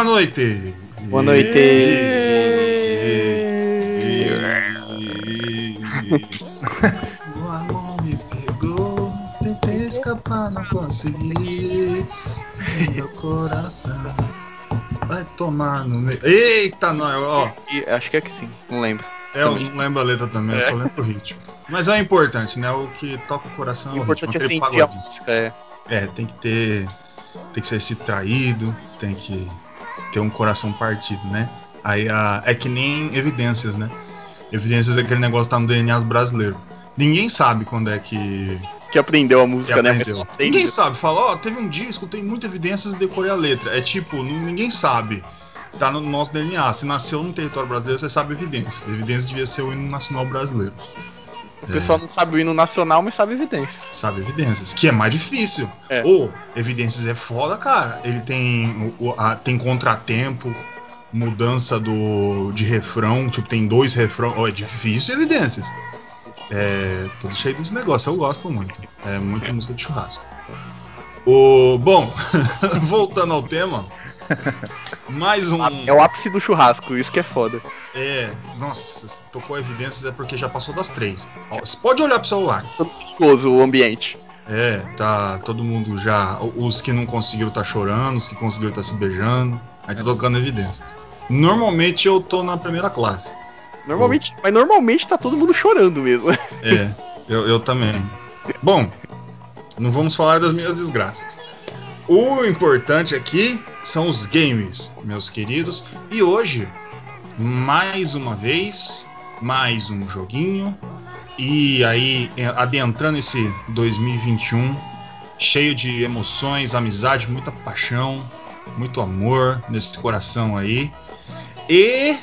Boa noite! Boa noite! O amor me pegou, tentei escapar, não consegui. Meu coração vai tomar no meio. Eita, nós, ó. E Acho que é que sim, não lembro. É, eu não lembro a letra também, eu só lembro o ritmo. Mas é o importante, né? O que toca o coração O é o importante é ritmo, aquele a pagodinho. música, é. É, tem que ter. Tem que ser esse traído, tem que ter um coração partido, né? Aí a- é que nem evidências, né? Evidências é aquele negócio que tá no DNA do brasileiro. Ninguém sabe quando é que, Que aprendeu a que música, né? Mas aprendeu. só aprende. Ninguém sabe. Fala, ó, teve um disco, tem muita evidências e decorei a letra. É tipo, ninguém sabe. Tá no nosso DNA. Se nasceu no território brasileiro, você sabe evidências. Evidências devia ser o hino nacional brasileiro. O pessoal não sabe o hino nacional, mas sabe evidência. Sabe evidências, que é mais difícil. É. Ou evidências é foda, cara. Ele tem tem contratempo, mudança do de refrão, tipo tem dois refrão, Ó, é difícil evidências. É tudo cheio desse negócio, eu gosto muito. É muita música de churrasco. O bom, voltando ao tema, mais um É o ápice do churrasco, isso que é foda. é, nossa, se tocou evidências é porque já passou das três. Ó, você pode olhar pro celular. Todo o ambiente. É, tá todo mundo já. Os que não conseguiram tá chorando, os que conseguiram tá se beijando. Aí tá tocando evidências. Normalmente eu tô na primeira classe. Normalmente, mas normalmente tá todo mundo chorando mesmo. É, eu, eu também. Bom, não vamos falar das minhas desgraças. O importante aqui são os games, meus queridos. E hoje, mais uma vez, mais um joguinho. E aí, é, adentrando esse 2021, cheio de emoções, amizade, muita paixão, muito amor nesse coração aí. E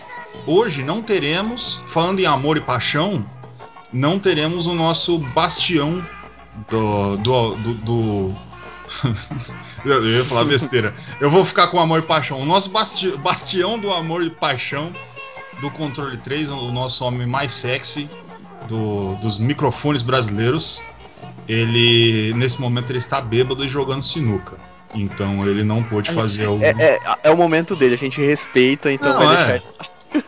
hoje não teremos, falando em amor e paixão, não teremos o nosso bastião do. do. do. do- Eu ia falar besteira. Eu vou ficar com amor e paixão. O nosso basti- bastião do amor e paixão do controle 3, o nosso homem mais sexy do- dos microfones brasileiros. Ele, nesse momento, ele está bêbado e jogando sinuca. Então ele não pôde fazer o. É, é, é o momento dele, a gente respeita, então Não, vai é. deixar.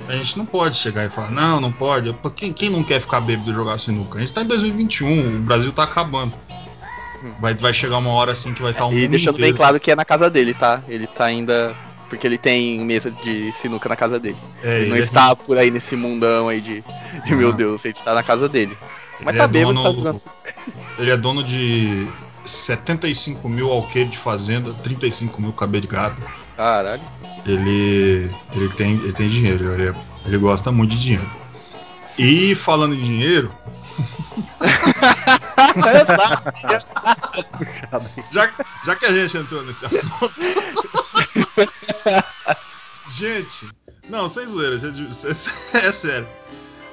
A gente não pode chegar e falar, não, não pode. Quem, quem não quer ficar bêbado e jogar sinuca? A gente tá em 2021, o Brasil tá acabando. Vai, vai chegar uma hora assim que vai estar um E deixando bem inteiro. claro que é na casa dele, tá? Ele tá ainda. Porque ele tem mesa de sinuca na casa dele. É, ele não é- está por aí nesse mundão aí de. de meu Ah. Deus, ele está na casa dele. Mas Ele tá é bêbado, dono- tá jogando. Ele é dono de 75 mil alqueire de fazenda, 35 mil cabelo de gado. Caralho. Ele, ele, tem, ele tem dinheiro, ele, é- ele gosta muito de dinheiro. E falando em dinheiro, já, já que a gente entrou nesse assunto. gente, não, sem zoeira, gente, é, é sério.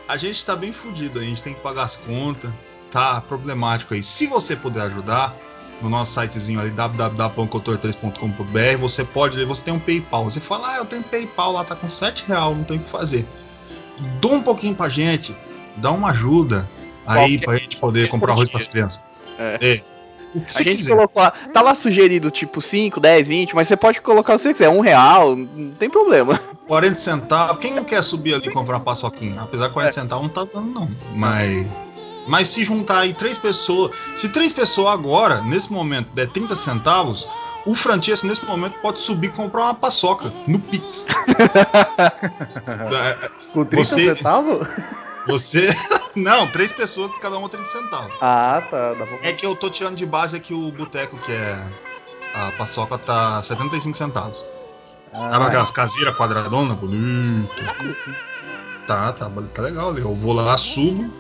A gente tá bem fudido, a gente tem que pagar as contas, tá problemático aí. Se você puder ajudar, no nosso sitezinho ali, www.controle3.com.br, você pode, você tem um PayPal. Você fala, ah, eu tenho PayPal lá, tá com 7 real, não tem o que fazer. Dá um pouquinho pra gente, dá uma ajuda aí Qualquer- pra gente poder comprar arroz pras crianças. É. É. O que A gente quiser. colocou tá lá sugerido tipo 5, 10, 20, mas você pode colocar o que você quiser, um real, não tem problema. 40 centavos. Quem não quer subir ali e comprar paçoquinha? Apesar de 40 centavos não tá dando, não. Mas. Mas se juntar aí três pessoas. Se três pessoas agora, nesse momento, der 30 centavos, o Francesco, nesse momento, pode subir e comprar uma paçoca no Pix. Com 30 Você- centavos? Você. Não, três pessoas, cada uma 30 centavos. Ah, tá. Dá pra... É que eu tô tirando de base aqui o boteco, que é. A paçoca tá 75 centavos. Sabe Ah, aquelas caseiras quadradonas, bonito. Tá, tá, tá legal ali. Eu vou lá, subo,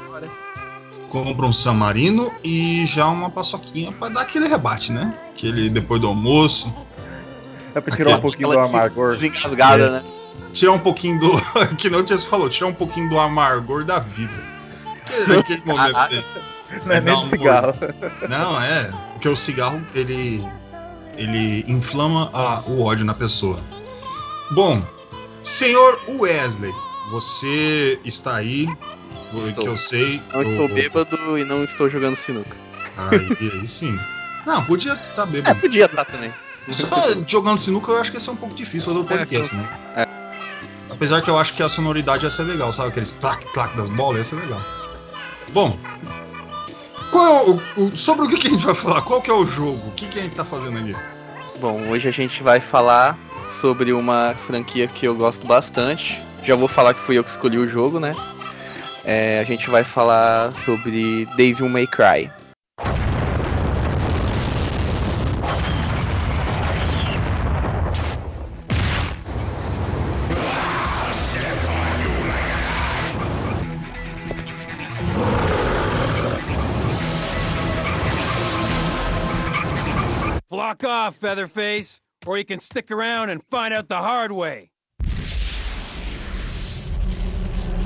compro um San Marino e já uma paçoquinha pra dar aquele rebate, né? Aquele depois do almoço. Dá pra tirar um pouquinho do amargor. Desengasgada, É. né? Tirar um pouquinho do. que não tinha se falou, tirar um pouquinho do amargor da vida. Que- Naquele momento. Caralho. Não é É, nem não, cigarro. Não, é. Porque o cigarro, ele. Ele inflama a- o ódio na pessoa. Bom, senhor Wesley, você está aí. Estou. Que eu sei. Não estou bêbado e não estou jogando sinuca. Aí, aí sim. Não, podia estar É, bêbado. podia estar também. Só jogando sinuca eu acho que ia ser um pouco difícil fazer o podcast, né? É. Apesar que eu acho que a sonoridade ia ser legal, sabe? Aqueles clac-clac das bolas ia ser legal. Bom, qual é o, o- sobre o que, que a gente vai falar? Qual que é o jogo? O que, que a gente tá fazendo aqui? Bom, hoje a gente vai falar sobre uma franquia que eu gosto bastante. Já vou falar que fui eu que escolhi o jogo, né? É, a gente vai falar sobre Devil May Cry. Flock off, Featherface, or you can stick around and find out the hard way.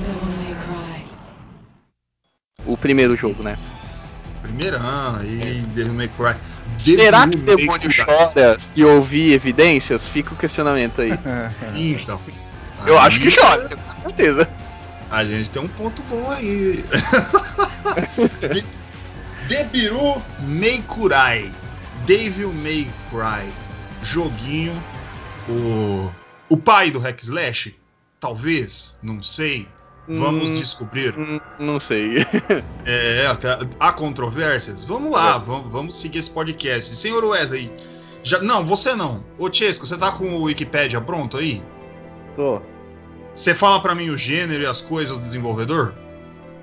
Devil May Cry. O primeiro jogo, né? Primeiro, ah, e Devil May Cry. Será que Devil o May demônio Cry. chora se ouvir evidências? Fica o questionamento aí. Então. Eu aí acho que chora, com certeza. A gente tem um ponto bom aí. Debiru May Cry. Devil May Cry. Joguinho. O, o pai do Hack Slash? Talvez, não sei. Vamos Hum. descobrir. Hum, Não sei. É, até- há controvérsias? Vamos lá, vamos, vamos seguir esse podcast. Senhor Wesley, já, não, você não. Ô Chesco, você tá com o Wikipedia pronto aí? Tô. Você fala pra mim o gênero e as coisas do desenvolvedor?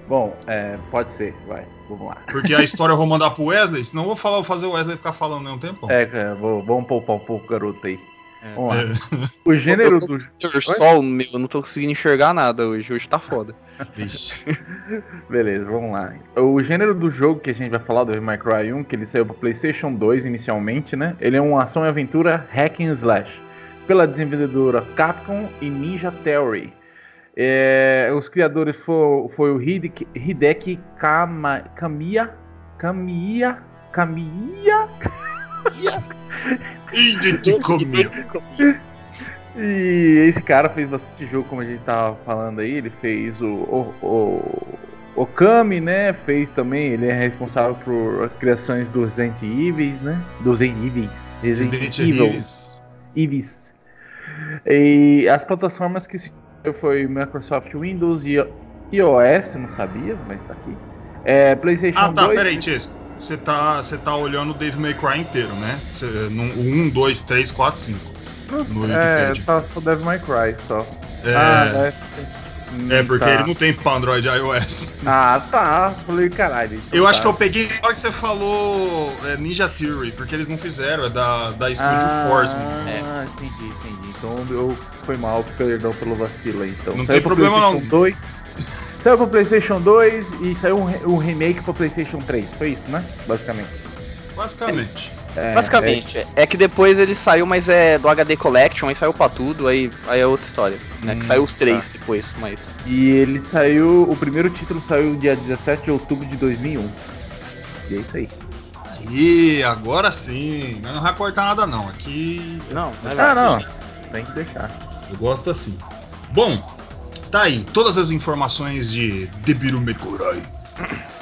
Bom, é, pode ser, vai, vamos lá. Porque a história eu vou mandar pro Wesley, senão eu vou falar, fazer o Wesley ficar falando nem um tempo. É, cara, vou- vamos poupar um pouco o garoto aí. É. Vamos lá. É. O gênero Eu- do. Sol, meu, eu não tô conseguindo enxergar nada hoje. Hoje tá foda. Beleza, vamos lá. O gênero do jogo que a gente vai falar, do Devil May Cry 1, que ele saiu para PlayStation 2 inicialmente, né? Ele é uma ação e aventura hack and slash, pela desenvolvedora Capcom e Ninja Theory. É, os criadores foi, foi o Hideki, Hideki Kama, Kamiya, Kamiya, Kamiya De comer. E esse cara fez bastante jogo, como a gente tava falando aí. Ele fez o, o, o Okami, né? Fez também. Ele é responsável por criações dos Resident Evil, né? Dos Evil. Resident Evil. Evis. E as plataformas que se foi Microsoft Windows e iOS, não sabia, mas tá aqui. É, PlayStation Ah, tá, 2. peraí, Chesco. Você tá, você tá olhando o Devil May Cry inteiro, né? Você, no, o 1, 2, 3, 4, 5. no É, Wikipedia. tá só Devil May Cry só. É, Ah, é. é porque Tá. ele não tem pra Android e iOS. Ah, tá. Falei, caralho. então Eu acho tá. que eu peguei na hora que você falou é, Ninja Theory, porque eles não fizeram, é da, da Studio ah, Force. né? Ah, entendi, entendi. Então eu foi mal, perdão pelo vacilo aí. Então. Não Saiu tem problema, não. 2, saiu pra PlayStation 2 e saiu um, um remake pra PlayStation 3. Foi isso, né? Basicamente. Basicamente. É, Basicamente, é. que depois ele saiu, mas é do HD Collection, aí saiu pra tudo, aí, aí é outra história. Né? Hum, que saiu os três tá. depois, mas. é. E ele saiu. O primeiro título saiu dia 17 de outubro de 2001. E é isso aí. Aí, agora sim. Mas não vai cortar nada, não. Aqui. Não, é, não não. Tem que deixar. Eu gosto assim. Bom, tá aí. Todas as informações de Debiru Mekorai.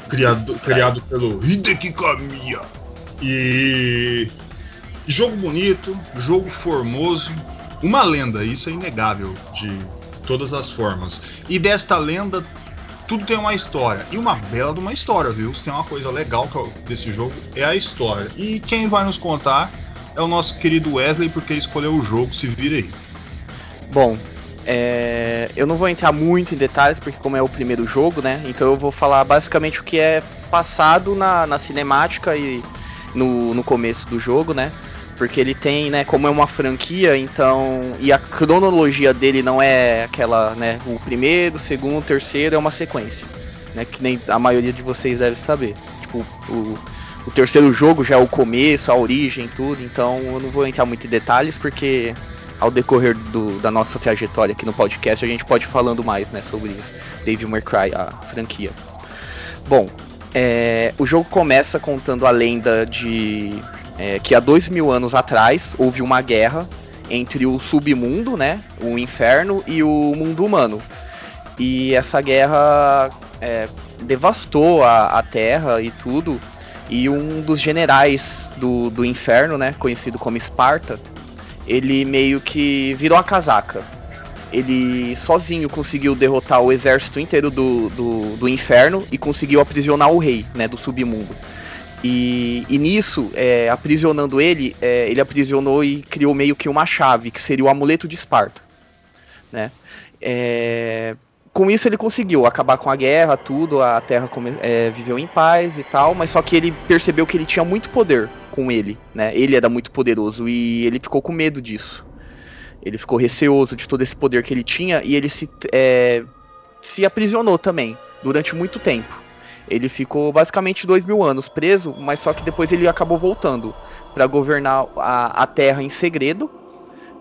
Criado, criado pelo Hideki Kamiya. E. Jogo bonito, jogo formoso. Uma lenda, isso é inegável de todas as formas. E desta lenda, tudo tem uma história. E uma bela de uma história, viu? Se tem uma coisa legal desse jogo, é a história. E quem vai nos contar é o nosso querido Wesley, porque ele escolheu o jogo, se vira aí. Bom, é, eu não vou entrar muito em detalhes, porque como é o primeiro jogo, né? Então eu vou falar basicamente o que é passado na, na cinemática e no, no começo do jogo, né? Porque ele tem, né, como é uma franquia, então. E a cronologia dele não é aquela, né? O primeiro, segundo, terceiro é uma sequência. Né, que nem a maioria de vocês deve saber. Tipo, o, o terceiro jogo já é o começo, a origem, tudo. Então eu não vou entrar muito em detalhes porque ao decorrer do, da nossa trajetória aqui no podcast a gente pode ir falando mais, né, sobre Devil May Cry, a franquia. Bom, é, o jogo começa contando a lenda de é, que há dois mil anos atrás houve uma guerra entre o submundo, né, o inferno e o mundo humano. E essa guerra é, devastou a, a Terra e tudo. E um dos generais do, do inferno, né, conhecido como Esparta, ele meio que virou a casaca. Ele sozinho conseguiu derrotar o exército inteiro do, do, do inferno e conseguiu aprisionar o rei, né, do submundo. E, e nisso, é, aprisionando ele, é, ele aprisionou e criou meio que uma chave, que seria o amuleto de Esparta. Né? É, com isso ele conseguiu acabar com a guerra, tudo, a Terra é, viveu em paz e tal, mas só que ele percebeu que ele tinha muito poder com ele, né? Ele era muito poderoso e ele ficou com medo disso. Ele ficou receoso de todo esse poder que ele tinha e ele se, é, se aprisionou também durante muito tempo. Ele ficou basicamente dois mil anos preso, mas só que depois ele acabou voltando para governar a, a Terra em segredo,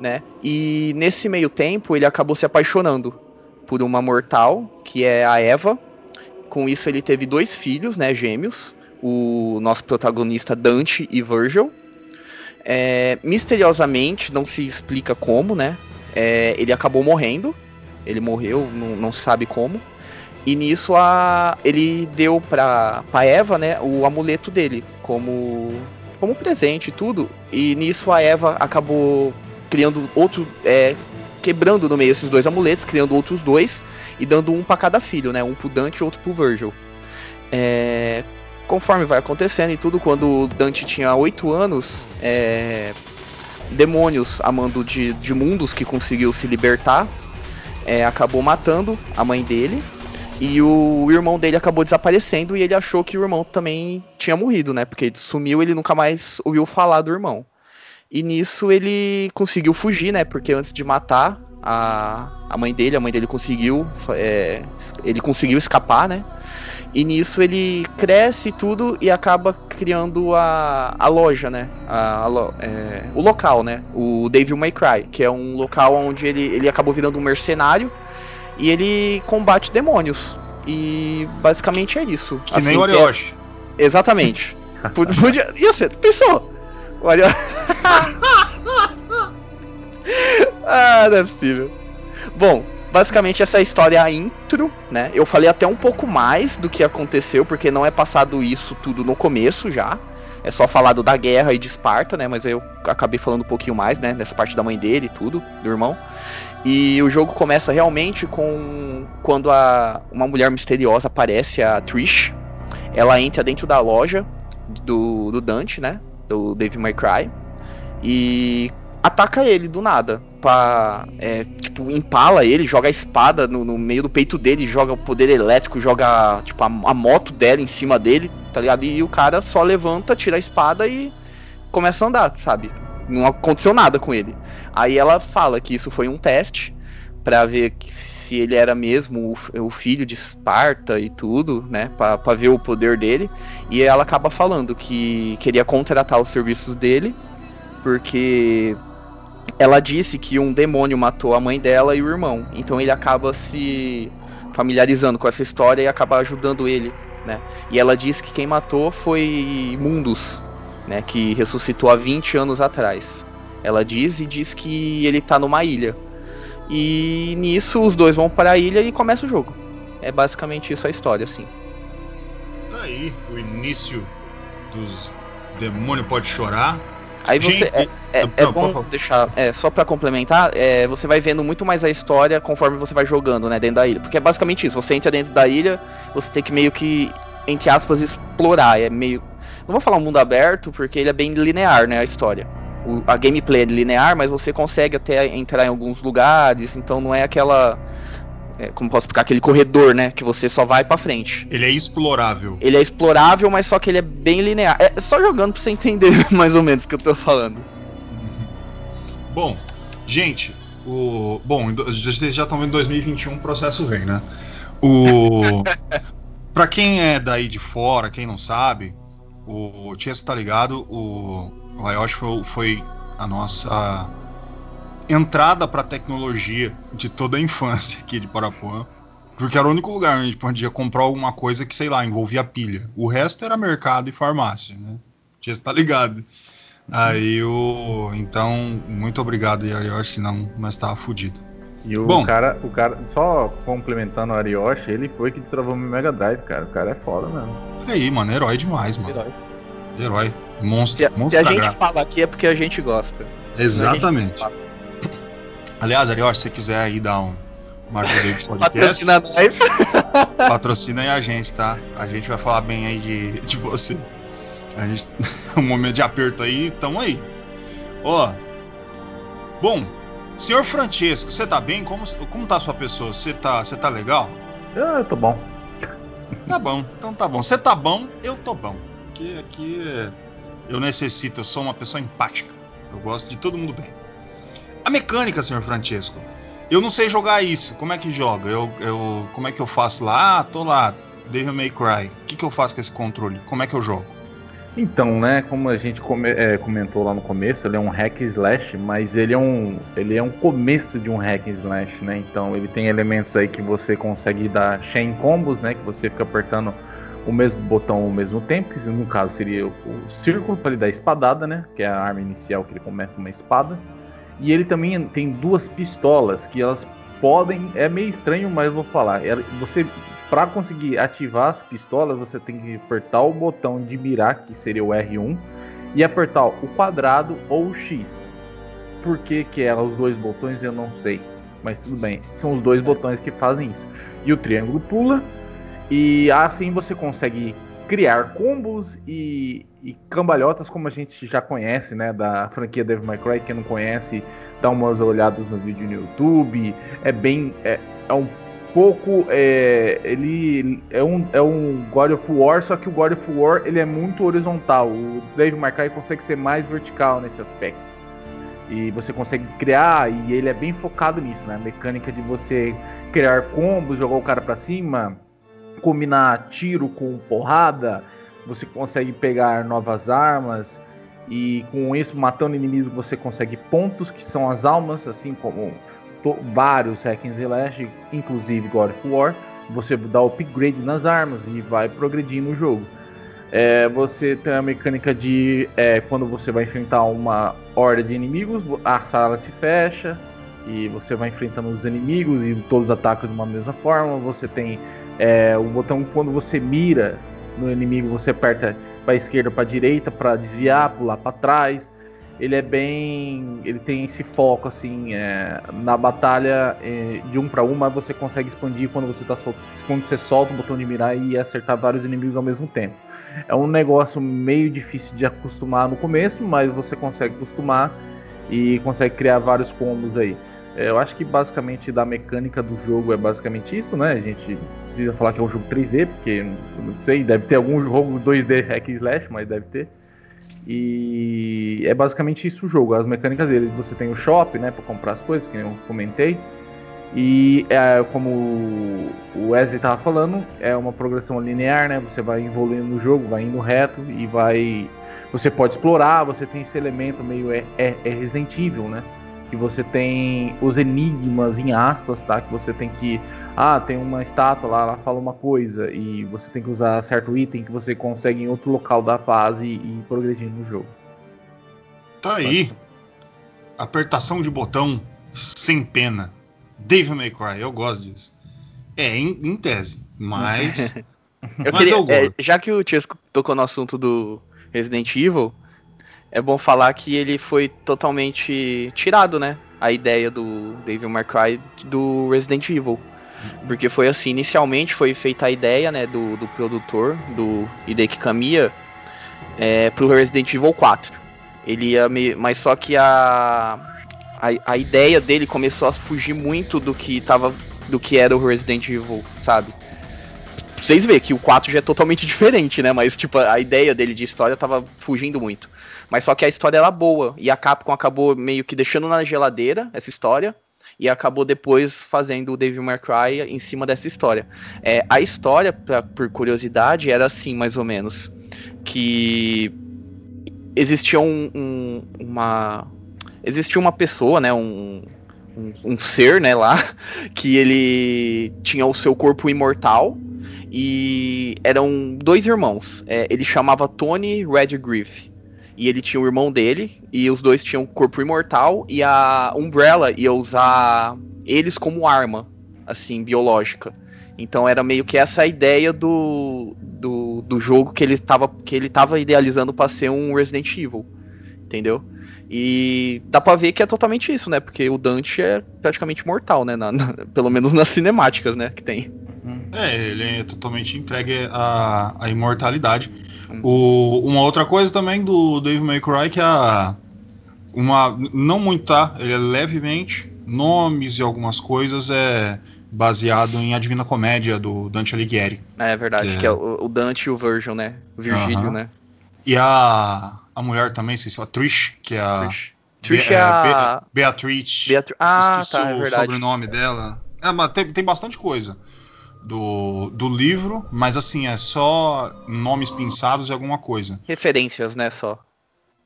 né? E nesse meio tempo ele acabou se apaixonando por uma mortal que é a Eva. Com isso ele teve dois filhos, né, gêmeos, o nosso protagonista Dante e Virgil. É, misteriosamente, não se explica como, né? É, ele acabou morrendo. Ele morreu, não, não se sabe como. E nisso a, ele deu pra, pra Eva, né, o amuleto dele, como, como presente e tudo. E nisso a Eva acabou criando outro. É, quebrando no meio esses dois amuletos, criando outros dois e dando um para cada filho, né? Um pro Dante e outro pro Virgil. É, conforme vai acontecendo e tudo, quando Dante tinha 8 anos, é, demônios amando de, de mundos que conseguiu se libertar, é, acabou matando a mãe dele e o irmão dele acabou desaparecendo e ele achou que o irmão também tinha morrido, né? Porque sumiu ele nunca mais ouviu falar do irmão. E nisso ele conseguiu fugir, né? Porque antes de matar a, a mãe dele, a mãe dele conseguiu. É, ele conseguiu escapar, né? E nisso ele cresce e tudo e acaba criando a, a loja, né? A, a, é, o local, né? O Devil May Cry, que é um local onde ele, ele acabou virando um mercenário e ele combate demônios. E basicamente é isso. Que nem o. É... Exatamente. Podia... Ia ser, pensou? Olha. ah, não é possível. Bom, basicamente essa história é a intro, né? Eu falei até um pouco mais do que aconteceu, porque não é passado isso tudo no começo já. É só falado da guerra e de Esparta, né? Mas eu acabei falando um pouquinho mais, né? Nessa parte da mãe dele e tudo, do irmão. E o jogo começa realmente com quando a, uma mulher misteriosa aparece, a Trish. Ela entra dentro da loja do, do Dante, né? Do Dave May Cry. E ataca ele do nada. Pra, é, tipo, empala ele, joga a espada no, no, meio do peito dele, joga o poder elétrico, joga tipo, a, a, moto dela em cima dele, tá ligado? E o cara só levanta, tira a espada e começa a andar, sabe? Não aconteceu nada com ele. Aí ela fala que isso foi um teste para ver se ele era mesmo o, o, filho de Esparta e tudo, né? Para ver o poder dele. E ela acaba falando que queria contratar os serviços dele, porque ela disse que um demônio matou a mãe dela e o irmão. Então ele acaba se familiarizando com essa história e acaba ajudando ele, né? E ela disse que quem matou foi Mundus, né? Que ressuscitou há 20 anos atrás. Ela diz e diz que ele tá numa ilha. E nisso os dois vão para a ilha e começa o jogo. É basicamente isso a história, assim. Tá aí o início dos Demônio Pode Chorar. Aí você. Gente, é, é, é bom deixar. É, só para complementar, é, você vai vendo muito mais a história conforme você vai jogando, né, dentro da ilha. Porque é basicamente isso. Você entra dentro da ilha, você tem que meio que, entre aspas, explorar. É meio. Não vou falar um mundo aberto, porque ele é bem linear, né, a história o, a gameplay é linear, mas você consegue até entrar em alguns lugares, então não é aquela. É, como posso explicar? Aquele corredor, né? Que você só vai para frente. Ele é explorável. Ele é explorável, mas só que ele é bem linear. É só jogando pra você entender mais ou menos o que eu tô falando. Bom, gente, o. Bom, vocês já estão vendo 2021 o processo vem, né? O. pra quem é daí de fora, quem não sabe, o, o Chess tá ligado, o, o Ayoshi foi, foi a nossa entrada pra tecnologia de toda a infância aqui de Parapuã. Porque era o único lugar onde a gente podia comprar alguma coisa que, sei lá, envolvia pilha. O resto era mercado e farmácia, né? Chess tá ligado. Aí o. Então, muito obrigado, Ayoshi, senão nós tava fudido. E o Bom. cara, o cara, só complementando o Arioshi, ele foi que destravou meu Mega Drive, cara. O cara é foda mesmo. Olha aí, mano, herói demais, mano. Herói. Herói. Monstro. Se, a- se monstro a gente fala aqui é porque a gente gosta. Exatamente. A gente Aliás, Arioshi, se você quiser aí dar um, uma ajuda aí pro podcast, Patrocina nós. patrocina aí a gente, tá? A gente vai falar bem aí de, de você. A gente, um momento de aperto aí, tamo aí. Ó, bom, senhor Francesco, você tá bem? Como, como tá a sua pessoa? Você tá, você tá legal? Ah, eu tô bom. Tá bom, então tá bom. Você tá bom, eu tô bom. Aqui, aqui é- eu necessito, eu sou uma pessoa empática. Eu gosto de todo mundo bem. A mecânica, senhor Francesco. Eu não sei jogar isso. Como é que joga? Eu, eu, como é que eu faço lá? Ah, tô lá. Devil May Cry. O que, que eu faço com esse controle? Como é que eu jogo? Então, né, como a gente come- é, comentou lá no começo, ele é um hack slash, mas ele é um, ele é um começo de um hack slash, né? Então ele tem elementos aí que você consegue dar chain combos, né? Que você fica apertando o mesmo botão ao mesmo tempo, que no caso seria o, círculo para ele dar espadada, né? Que é a arma inicial que ele começa uma espada. E ele também tem duas pistolas que elas podem, é meio estranho, mas vou falar. Você para conseguir ativar as pistolas, você tem que apertar o botão de mirar, que seria o R1, e apertar o quadrado ou o X. Por que, que os dois botões eu não sei, mas tudo bem. São os dois botões que fazem isso. E o triângulo pula, e assim você consegue criar combos e, e cambalhotas como a gente já conhece, né, da franquia Devil May Cry. Quem não conhece, dá umas olhadas no vídeo no YouTube. É bem, é, é um pouco, é, ele é um, é um God of War, só que o God of War ele é muito horizontal. O Devil May Cry consegue ser mais vertical nesse aspecto. E você consegue criar, e ele é bem focado nisso, né? A mecânica de você criar combos, jogar o cara pra cima, combinar tiro com porrada, você consegue pegar novas armas e com isso matando inimigos você consegue pontos que são as almas, assim como vários hack and slash, inclusive God of War. Você dá upgrade nas armas e vai progredindo no jogo. É, você tem a mecânica de é, quando você vai enfrentar uma horda de inimigos, a sala se fecha e você vai enfrentando os inimigos e todos atacam de uma mesma forma. Você tem é, o botão quando você mira no inimigo, você aperta para esquerda, para direita, para desviar, pular para trás. Ele é bem, ele tem esse foco assim é, na batalha é, de um para um, mas você consegue expandir quando você tá quando você solta o botão de mirar e acertar vários inimigos ao mesmo tempo. É um negócio meio difícil de acostumar no começo, mas você consegue acostumar e consegue criar vários combos aí. É, Eu acho que basicamente da mecânica do jogo é basicamente isso, né? A gente precisa falar que é um jogo 3D, porque não sei, deve ter algum jogo 2D hack slash, mas deve ter. E é basicamente isso o jogo. As mecânicas dele, você tem o shop, né, para comprar as coisas, que eu comentei. E é, como o Wesley estava falando, é uma progressão linear, né? Você vai evoluindo no jogo, vai indo reto e vai. Você pode explorar, você tem esse elemento meio é, é, é Resident Evil, né? Que você tem os enigmas em aspas, tá? Que você tem que. Ah, tem uma estátua lá, ela fala uma coisa, e você tem que usar certo item que você consegue em outro local da fase e ir progredindo no jogo. Tá aí. Apertação de botão sem pena. Devil May Cry, eu gosto disso. É, em, em tese. Mas. Eu mas queria, eu é, gosto. já que o Tiesco tocou no assunto do Resident Evil, é bom falar que ele foi totalmente tirado, né? A ideia do Devil May Cry do Resident Evil. Porque foi assim, inicialmente foi feita a ideia, né, do, do produtor, do Hideki Kamiya, é, pro Resident Evil 4. Ele ia me, mas só que a, a a ideia dele começou a fugir muito do que tava do que era o Resident Evil, sabe? Vocês verem que o 4 já é totalmente diferente, né? Mas, tipo, a ideia dele de história tava fugindo muito. Mas só que a história era boa. E a Capcom acabou meio que deixando na geladeira essa história. E acabou depois fazendo o Devil May Cry em cima dessa história. É, a história, pra, por curiosidade, era assim, mais ou menos. que existia um, um- uma existia uma pessoa, né, um, um, um ser, né, lá, que ele tinha o seu corpo imortal e eram dois irmãos. É, ele chamava Tony Redgriff e ele tinha o irmão dele e os dois tinham o corpo imortal e a Umbrella ia usar eles como arma, assim, biológica. Então era meio que essa a ideia do, do, do jogo que ele estava que ele tava idealizando para ser um Resident Evil, entendeu? E dá pra ver que é totalmente isso, né? Porque o Dante é praticamente mortal, né? Na- na- pelo menos nas cinemáticas, né? Que tem. É, ele é totalmente entregue à, à imortalidade. O- uma outra coisa também do Dave May Cry que é a, uma não muito tá, ele é levemente nomes e algumas coisas é baseado em A Divina Comédia do Dante Alighieri. É verdade, Que é- que é o, o Dante e o Virgil, né? O Virgílio, Aham. né? E a a mulher também, se a Trish, que é a Trish. Trish Be- é a. Be- Beatriz. Beatri... Ah, Esqueci tá, é o verdade. sobrenome dela. É, mas tem, tem bastante coisa do, do livro, mas assim, é só nomes pinçados e alguma coisa. Referências, né, só.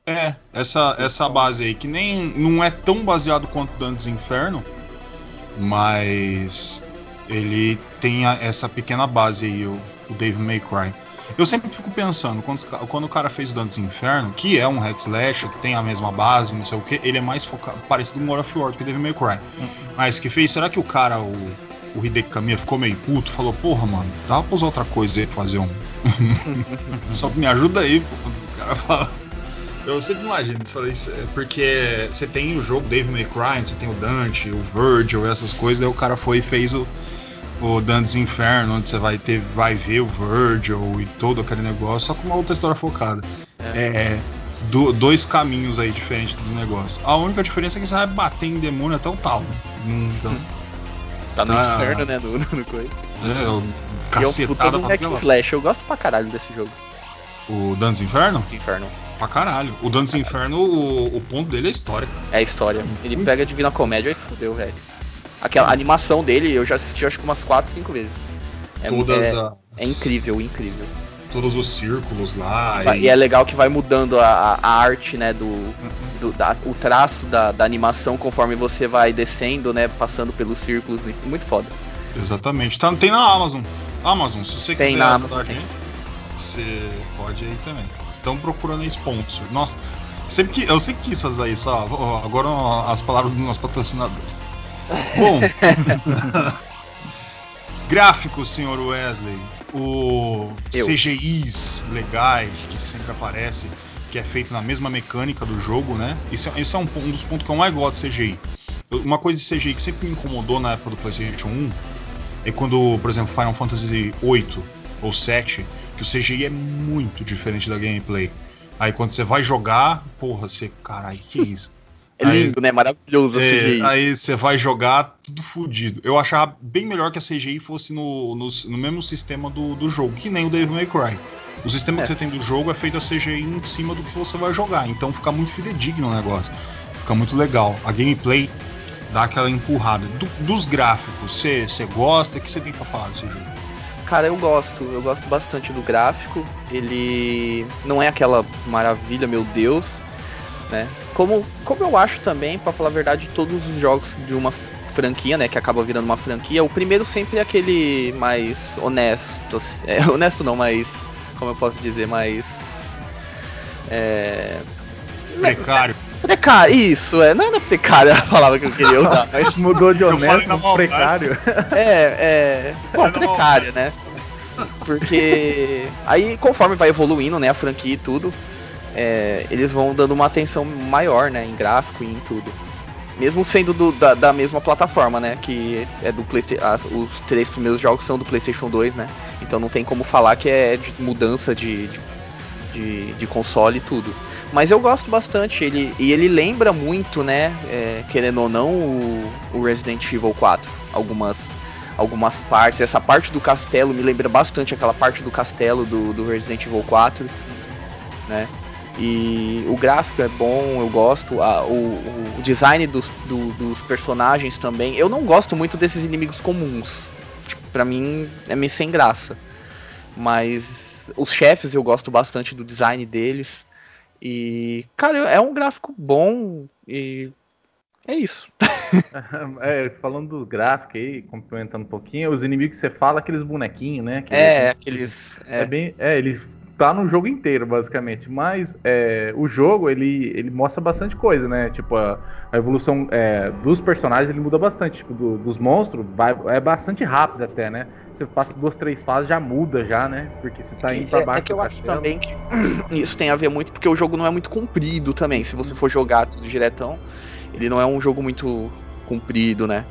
É, essa, essa base aí, que nem não é tão baseado quanto Dantes Inferno, mas ele tem a- essa pequena base aí, o, o Dave May Cry. Eu sempre fico pensando, quando, quando o cara fez Dantes Inferno, que é um hack slash, que tem a mesma base, não sei o que, ele é mais focado, parecido com God of War do que Dave May Cry. Mas que fez, será que o cara, o, o Hideki Kamiya, ficou meio puto? Falou, porra, mano, dá pra usar outra coisa aí, fazer um... Só me ajuda aí, pô, quando o cara fala... Eu sempre imagino, isso, falei, isso, é porque você tem o jogo Dave May Cry, você tem o Dante, o Virgil, essas coisas, daí o cara foi e fez o, o Dantes Inferno, onde você vai ter, vai ver o Virgil e todo aquele negócio, só com uma outra história focada. É, do- dois caminhos aí diferentes dos negócios. A única diferença é que você vai bater em demônio até o talo. Hum, Então, Tá no Tá. inferno, né? No, no coisa. é, o E é um puta pelar. slash. Eu gosto pra caralho desse jogo. O Dantes Inferno? Esse inferno. Pra caralho. O Dantes Inferno, o, o ponto dele é a história. É a história. Ele pega a Divina Comédia e fudeu, velho. Aquela animação dele eu já assisti acho que umas 4, 5 vezes. É, Todas é, as- é incrível, incrível. Todos os círculos lá. Vai- E é legal que vai mudando a, a- arte, né, do, do- da- o traço da, da animação conforme você vai descendo, né, passando pelos círculos, muito foda. Exatamente. Tá, tem na Amazon. Amazon, se você Tem quiser na ajudar Amazon, gente, você pode aí também. Estão procurando sponsor. Nossa, sempre que, eu sempre quis essas aí, sabe? Ó, Agora as palavras dos nossos patrocinadores. Bom, gráficos, senhor Wesley. O Eu. CGIs legais que sempre aparece, que é feito na mesma mecânica do jogo, né? Isso, é- isso é um, um dos pontos que eu mais gosto de CGI. Uma coisa de CGI que sempre me incomodou na época do PlayStation 1 é quando, por exemplo, Final Fantasy 8 ou 7, que o CGI é muito diferente da gameplay. Aí quando você vai jogar, porra, você, caralho, que isso? É Aí- lindo, né, maravilhoso É, CGI. aí você vai jogar tudo fudido. Eu achava bem melhor que a CGI fosse no, no, no mesmo sistema do, do jogo, que nem o Devil May Cry. O sistema É. que você tem do jogo é feito a CGI em cima do que você vai jogar, então fica muito fidedigno o negócio. Fica muito legal. A gameplay dá aquela empurrada. Do- dos gráficos, você você gosta? O que você tem pra falar desse jogo? Cara, eu gosto, eu gosto bastante do gráfico. Ele não é aquela maravilha, meu Deus, né? Como, como eu acho também, pra falar a verdade, todos os jogos de uma franquia, né, que acaba virando uma franquia, o primeiro sempre é aquele mais honesto, assim, é, honesto não, mas como eu posso dizer, mais é, Precário. precário, isso, é, não era precário a palavra que eu queria usar, mas Mudou de honesto maldade. precário. é, é. Bom, É precário, né? Porque aí, conforme vai evoluindo, né, a franquia e tudo, é, eles vão dando uma atenção maior, né, em gráfico e em tudo. Mesmo sendo do- da, da mesma plataforma, né, que é do PlayStation. Os três primeiros jogos são do PlayStation 2, né? Então não tem como falar que é de mudança de, de, de, console e tudo. Mas eu gosto bastante, ele, e ele lembra muito, né, é, querendo ou não, o, o Resident Evil 4. Algumas, algumas partes. Essa parte do castelo me lembra bastante aquela parte do castelo do, do Resident Evil 4, né? E o gráfico é bom, eu gosto. a- o, o design dos, do- dos personagens também. Eu não gosto muito desses inimigos comuns. Tipo, pra mim é meio sem graça. Mas os chefes eu gosto bastante do design deles. E, cara, é um gráfico bom e é isso. É, falando do gráfico aí, complementando um pouquinho, os inimigos que você fala, aqueles bonequinhos, né? Aqueles- É, aqueles. É É, bem. É, ele tá no jogo inteiro, basicamente. Mas é, o jogo, ele, ele mostra bastante coisa, né? Tipo, a, a evolução é, dos personagens, ele muda bastante. Tipo, do- dos monstros, vai, é bastante rápido até, né? Você passa duas, três fases, já muda já, né? Porque você tá indo pra é, baixo é que eu acho também que isso tem a ver muito porque o jogo não é muito comprido também. Se você for jogar tudo diretão, ele não é um jogo muito comprido, né?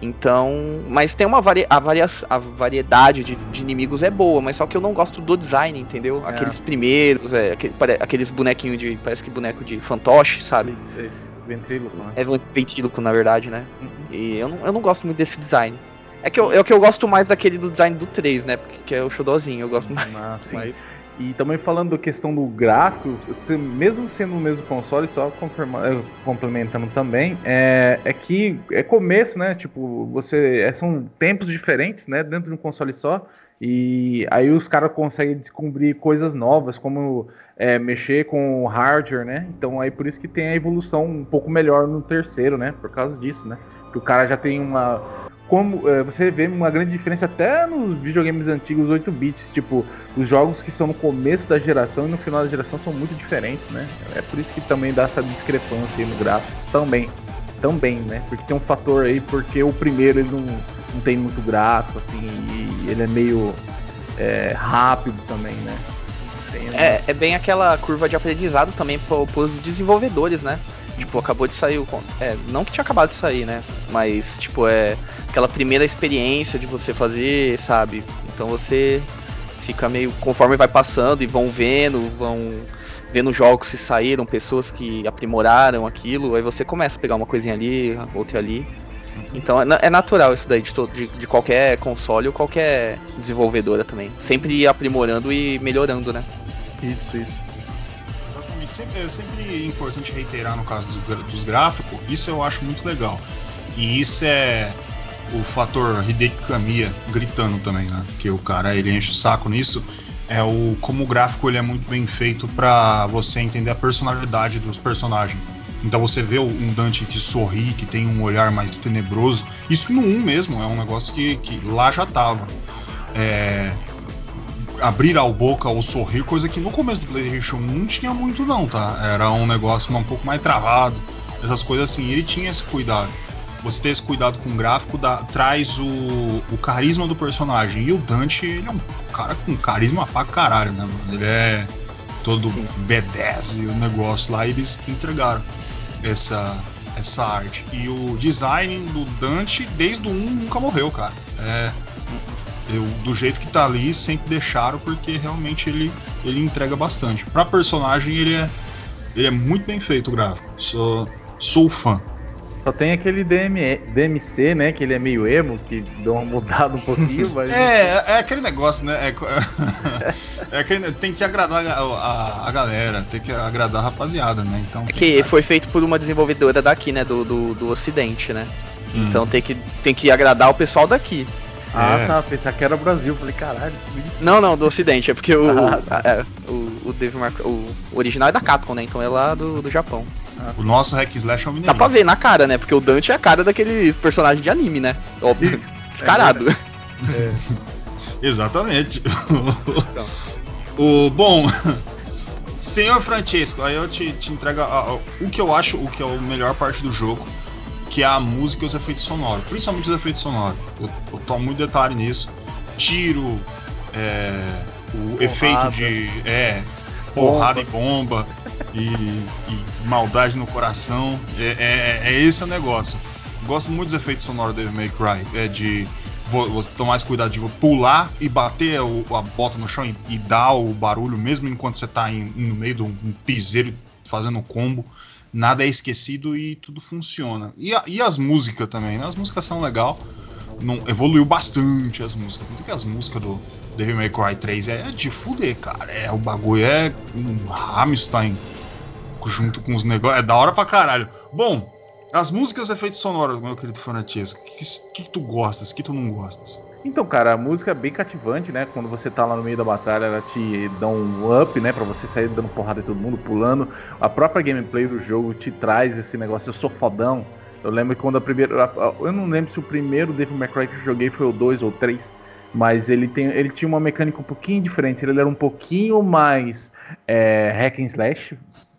Então, mas tem uma vari, a, varia, a variedade de, de inimigos é boa, mas só que eu não gosto do design, entendeu? É, Aqueles primeiros, é, aquele- aqueles bonequinhos de. Parece que boneco de fantoche, sabe? Isso, isso. Ventríloco, né? É ventríloco, na verdade, né? Uhum. E eu não, eu não gosto muito desse design. É que eu, é que eu gosto mais daquele do design do 3, né? Porque que é o Xodozinho, eu gosto mais. Mas, sim. mais. E também falando da questão do gráfico, mesmo sendo o mesmo console, só eh, complementando também, é, é que é começo, né? Tipo, você é, são tempos diferentes, né? Dentro de um console só. E aí os caras conseguem descobrir coisas novas, como é, mexer com o hardware, né? Então aí por isso que tem a evolução um pouco melhor no terceiro, né? Por causa disso, né? Que o cara já tem uma como é, você vê uma grande diferença até nos videogames antigos 8 bits, tipo, os jogos que são no começo da geração e no final da geração são muito diferentes, né? É por isso que também dá essa discrepância aí no gráfico também. Também, né? Porque tem um fator aí, porque o primeiro ele não, não tem muito gráfico, assim, e ele é meio é, rápido também, né? Tem, É, é bem aquela curva de aprendizado também para os desenvolvedores, né? Tipo, acabou de sair o. É, não que tinha acabado de sair, né? Mas, tipo, é aquela primeira experiência de você fazer, sabe? Então você fica meio. Conforme vai passando e vão vendo, vão vendo jogos que saíram, pessoas que aprimoraram aquilo, aí você começa a pegar uma coisinha ali, outra ali. Então é, é natural isso daí de, todo, de, de qualquer console ou qualquer desenvolvedora também. Sempre aprimorando e melhorando, né? Isso, isso. Sempre, é sempre importante reiterar no caso gra- dos gráficos, isso eu acho muito legal. E isso é o fator Hideki gritando também, né? Que o cara ele enche o saco nisso. É o como o gráfico ele é muito bem feito pra você entender a personalidade dos personagens. Então você vê um Dante que sorri, que tem um olhar mais tenebroso. Isso no 1 mesmo, é um negócio que, que lá já tava. É, abrir a boca ou sorrir, coisa que no começo do PlayStation 1 não tinha muito não, tá? Era um negócio um pouco mais travado, essas coisas assim. Ele tinha esse cuidado. Você ter esse cuidado com o gráfico dá- traz o, o carisma do personagem. E o Dante, ele é um cara com carisma pra caralho, né, mano? Ele é todo B10 e o negócio lá, eles entregaram essa, essa arte. E o design do Dante, desde o 1, nunca morreu, cara. É, eu, do jeito que tá ali, sempre deixaram, porque realmente ele, ele entrega bastante. Pra personagem, ele é, ele é muito bem feito o gráfico. Sou, sou fã. Só tem aquele DM, DMC, né? Que ele é meio emo, que deu uma mudada um pouquinho, mas. É, é aquele negócio, né? É, é aquele, tem que agradar a, a- a galera, tem que agradar a rapaziada, né? Então. É tem que foi feito por uma desenvolvedora daqui, né? Do, do, do Ocidente, né? Hum. Então tem que, tem que agradar o pessoal daqui. Ah, É. tá. Pensar que era Brasil. Falei, caralho, que bonito. Não, não, do Ocidente, é porque o, Ah, a- é, o, o, Devil Cry- o original é da Capcom, né? Então é lá do, do Japão. O nosso hack slash é o Dá mineiro. pra ver na cara, né? Porque o Dante é a cara daqueles personagens de anime, né? Óbvio. Descarado. Exatamente. o bom, senhor Francesco, aí eu te, te entrego a- a- o que eu acho, o que é a melhor parte do jogo, que é a música e os efeitos sonoros, principalmente os efeitos sonoros. Eu, eu tomo muito detalhe nisso. Tiro, é, o Porrada. efeito de é porrada e bomba e, e maldade no coração. É, é, é esse o negócio. Gosto muito dos efeitos sonoros do May Cry. É de vo- você tomar mais cuidado de pular e bater o- a bota no chão e, e dar o barulho, mesmo enquanto você está no meio de um, um piseiro fazendo combo. Nada é esquecido e tudo funciona. E, a- e as músicas também, né? As músicas são legal. Não, evoluiu bastante as músicas. Porque as músicas do Devil May Cry 3 é de fuder, cara. É, o bagulho é um Rammstein junto com os negócios. É da hora pra caralho. Bom, as músicas e efeitos sonoros, meu querido Fanatisco, o que, que, que tu gostas, que tu não gostas? Então, cara, a música é bem cativante, né? Quando você tá lá no meio da batalha, ela te dá um up, né? Pra você sair dando porrada em todo mundo, pulando. A própria gameplay do jogo te traz esse negócio, eu sou fodão. Eu lembro quando a primeira. Eu não lembro se o primeiro Devil May Cry que eu joguei foi o 2 ou 3. Mas ele, tem, ele tinha uma mecânica um pouquinho diferente. Ele era um pouquinho mais é, hack and slash.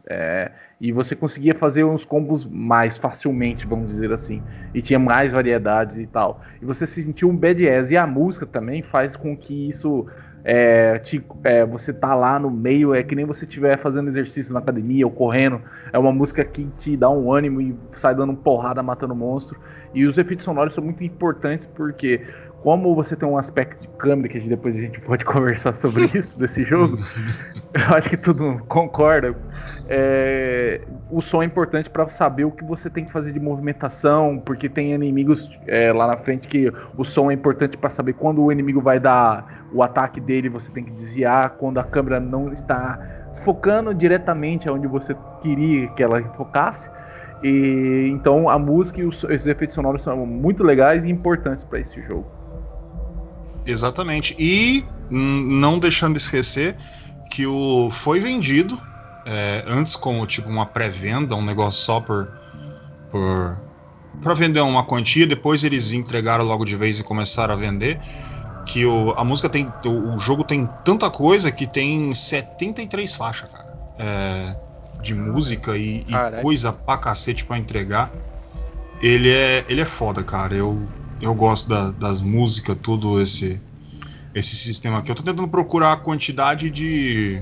É, e você conseguia fazer uns combos mais facilmente, vamos dizer assim. E tinha mais variedades e tal. E você se sentiu um badass. E a música também faz com que isso. É, te, é, você tá lá no meio, é que nem você estiver fazendo exercício na academia ou correndo. É uma música que te dá um ânimo e sai dando porrada, matando monstro. E os efeitos sonoros são muito importantes porque como você tem um aspecto de câmera que depois a gente pode conversar sobre isso desse jogo, eu acho que todo concorda. É, o som é importante para saber o que você tem que fazer de movimentação, porque tem inimigos é, lá na frente que o som é importante para saber quando o inimigo vai dar o ataque dele, você tem que desviar, quando a câmera não está focando diretamente aonde você queria que ela focasse. E então a música e os, os efeitos sonoros são muito legais e importantes para esse jogo. Exatamente. E não deixando de esquecer que o foi vendido é, antes como tipo uma pré-venda, um negócio só por, por para vender uma quantia, depois eles entregaram logo de vez e começaram a vender. Que o, a música tem. O, o jogo tem tanta coisa que tem 73 faixas, cara. É, de música e, e, coisa pra cacete pra entregar. Ele é, ele é foda, cara. Eu, eu gosto da, das músicas, tudo esse esse sistema aqui. Eu tô tentando procurar a quantidade de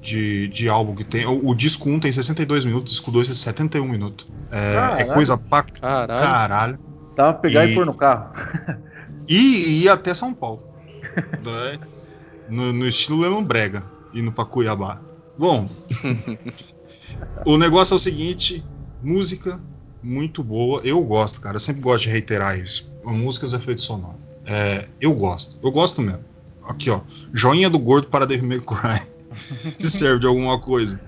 de, de álbum que tem. O, o disco 1 tem 62 minutos, o disco 2 é 71 minutos. É, é coisa pra caralho. caralho. Dá pra pegar e, e pôr no carro. e ir até São Paulo. Né? no, no, estilo Leão Brega, indo pra Cuiabá. Bom, o negócio é o seguinte: música muito boa. Eu gosto, cara. Eu sempre gosto de reiterar isso. Músicas e efeitos sonoros. É, eu gosto. Eu gosto mesmo. Aqui, ó. Joinha do gordo para Devil May Cry. Se serve de alguma coisa.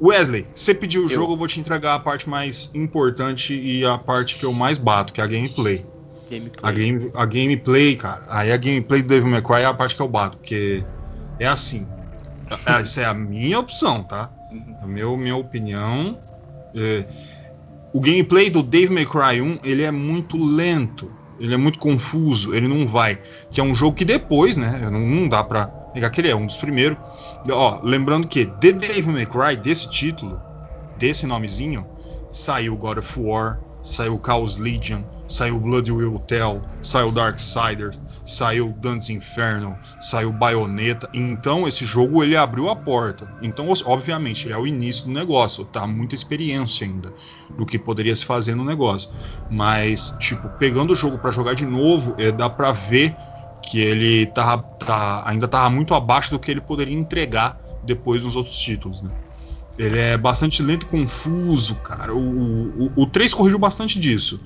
Wesley, você pediu o jogo, eu vou te entregar a parte mais importante e a parte que eu mais bato, que é a gameplay. gameplay. A, game, a gameplay, cara. Aí a gameplay do Devil May Cry é a parte que eu bato, porque é assim. Essa é a minha opção, tá? Uhum. A meu, minha opinião. É, o gameplay do Devil May Cry 1 ele é muito lento, ele é muito confuso, ele não vai. Que é um jogo que depois, né? Não, não dá pra negar que ele é um dos primeiros. Ó, lembrando que The Devil May Cry, desse título, desse nomezinho, saiu God of War, saiu Chaos Legion, saiu Blood Will Tell, saiu Darksiders, saiu Dantes Inferno, saiu Bayonetta. Então esse jogo ele abriu a porta. Então, obviamente, ele é o início do negócio, tá muita experiência ainda do que poderia se fazer no negócio. Mas, tipo, pegando o jogo para jogar de novo, é, dá pra ver que ele tá, tá, ainda tava muito abaixo do que ele poderia entregar depois nos outros títulos, né? Ele é bastante lento e confuso, cara. O, o, o 3 corrigiu bastante disso.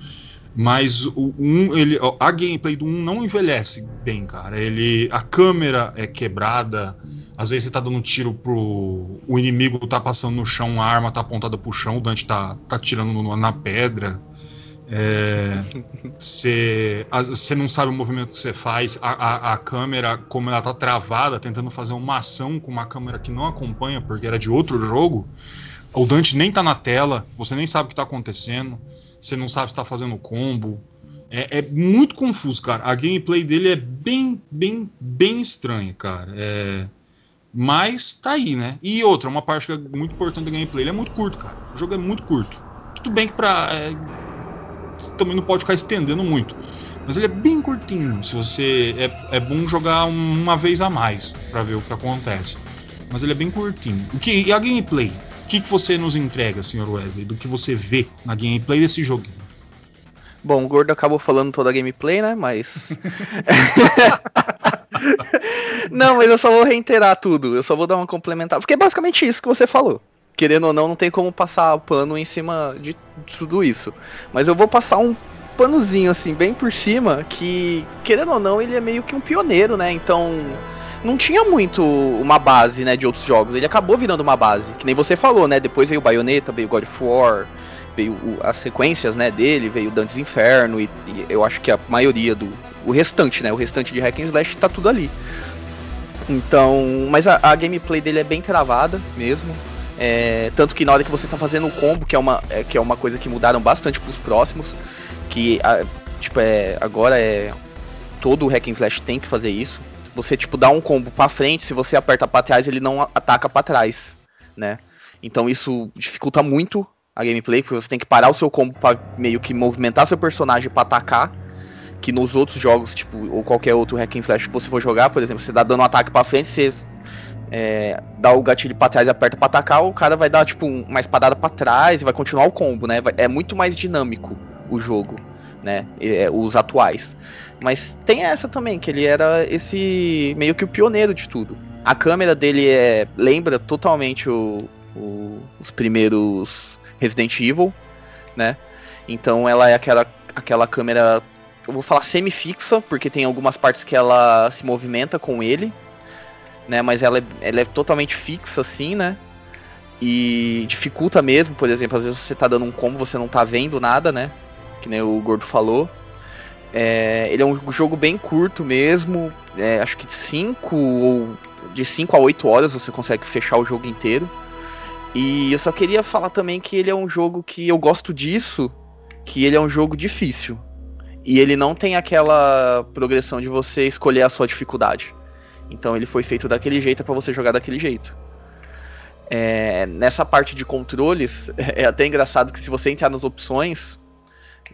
Mas o 1, ele, a gameplay do 1 não envelhece bem, cara. Ele, a câmera é quebrada. Às vezes você tá dando um tiro pro. O inimigo tá passando no chão, a arma tá apontada pro chão, o Dante tá, tá tirando no, na pedra. Você é, não sabe o movimento que você faz, a, a, a, câmera, como ela tá travada, tentando fazer uma ação com uma câmera que não acompanha, porque era de outro jogo. O Dante nem tá na tela, você nem sabe o que tá acontecendo, você não sabe se tá fazendo combo. É, é muito confuso, cara. A gameplay dele é bem, bem, bem estranha, cara. É, mas tá aí, né? E outra, uma parte que é muito importante da gameplay, ele é muito curto, cara. O jogo é muito curto. Tudo bem que pra. É, também não pode ficar estendendo muito. Mas ele é bem curtinho. Se você é, é bom jogar uma vez a mais para ver o que acontece. Mas ele é bem curtinho. O que e a gameplay? O que, que você nos entrega, Sr. Wesley, do que você vê na gameplay desse jogo? Bom, o Gordo acabou falando toda a gameplay, né? Mas. não, mas eu só vou reiterar tudo. Eu só vou dar uma complementar. Porque é basicamente isso que você falou querendo ou não, não tem como passar pano em cima de tudo isso. Mas eu vou passar um panozinho assim, bem por cima, que, querendo ou não, ele é meio que um pioneiro, né? Então. Não tinha muito uma base, né, de outros jogos. Ele acabou virando uma base, que nem você falou, né? Depois veio Bayonetta, veio God of War, veio as sequências, né, dele, veio Dantes Inferno e, e eu acho que a maioria do, o restante, né? O restante de hack and slash tá tudo ali. Então, mas a, a gameplay dele é bem travada mesmo. É, tanto que na hora que você tá fazendo o combo, que é uma, é, que é uma coisa que mudaram bastante pros próximos, que a, tipo, é, agora é. Todo o hack and slash tem que fazer isso. Você tipo dá um combo para frente, se você aperta para trás, ele não ataca para trás, né? Então isso dificulta muito a gameplay, porque você tem que parar o seu combo para meio que movimentar seu personagem para atacar, que nos outros jogos, tipo, ou qualquer outro hack and slash que você for jogar, por exemplo, você dá dando um ataque para frente, você é, dá o gatilho para trás e aperta para atacar, o cara vai dar tipo uma espadada para trás e vai continuar o combo, né? É muito mais dinâmico o jogo, né? É, os atuais. Mas tem essa também, que ele era esse meio que o pioneiro de tudo. A câmera dele é lembra totalmente o, o, os primeiros Resident Evil, né? Então ela é aquela, aquela câmera, eu vou falar semi-fixa, porque tem algumas partes que ela se movimenta com ele, né? Mas ela é, ela é totalmente fixa assim, né? E dificulta mesmo, por exemplo, às vezes você tá dando um combo, você não tá vendo nada, né? Que nem o Gordo falou. É, ele é um jogo bem curto mesmo, é, acho que 5 ou de 5 a 8 horas você consegue fechar o jogo inteiro. E eu só queria falar também que ele é um jogo que eu gosto disso, que ele é um jogo difícil. E ele não tem aquela progressão de você escolher a sua dificuldade. Então ele foi feito daquele jeito para você jogar daquele jeito. É, nessa parte de controles, é até engraçado que se você entrar nas opções,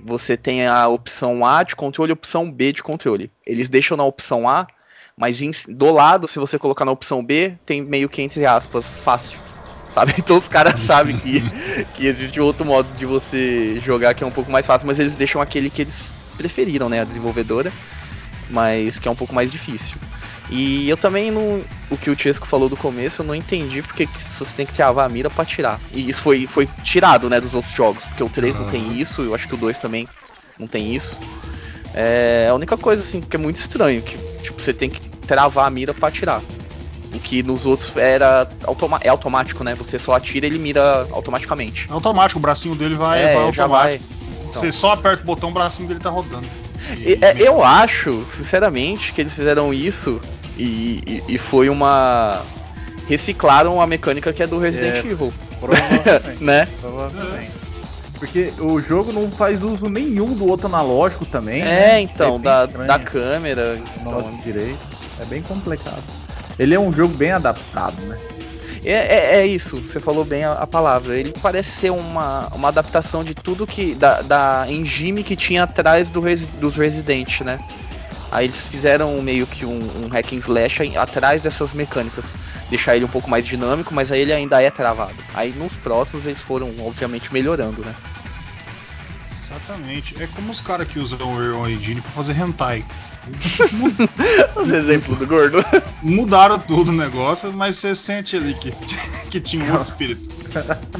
você tem a opção A de controle e a opção B de controle. Eles deixam na opção A, mas em, do lado, se você colocar na opção B, tem meio que entre aspas, fácil. Sabe? Então os caras sabem que, que existe outro modo de você jogar que é um pouco mais fácil, mas eles deixam aquele que eles preferiram, né? A desenvolvedora, mas que é um pouco mais difícil. E eu também não. O que o Chesco falou do começo, eu não entendi porque você tem que travar a mira pra tirar. E isso foi, foi tirado, né, dos outros jogos. Porque o 3 uhum. não tem isso, eu acho que o 2 também não tem isso. É a única coisa, assim, que é muito estranho, que tipo, você tem que travar a mira pra atirar. O que nos outros era automa é automático, né? Você só atira e ele mira automaticamente. É automático, o bracinho dele vai, é, vai automático. Vai. Então. Você só aperta o botão, o bracinho dele tá rodando. E, é, eu acho, sinceramente, que eles fizeram isso e, e, e foi uma. Reciclaram a mecânica que é do Resident é, Evil. Provavelmente. né? Provavelmente. Porque o jogo não faz uso nenhum do outro analógico também. É, né? então, é da, da câmera. Então... direito. É bem complicado. Ele é um jogo bem adaptado, né? É, é, é, isso, você falou bem a, a, palavra. Ele parece ser uma, uma adaptação de tudo que. da, da engine que tinha atrás do res, dos Resident, né? Aí eles fizeram meio que um, um hack and slash atrás dessas mecânicas. Deixar ele um pouco mais dinâmico, mas aí ele ainda é travado. Aí nos próximos eles foram, obviamente, melhorando, né? Exatamente. É como os caras que usam o Unreal Engine pra fazer hentai. Os exemplos do gordo. Mudaram tudo o negócio, mas você sente ali que, que tinha um outro espírito.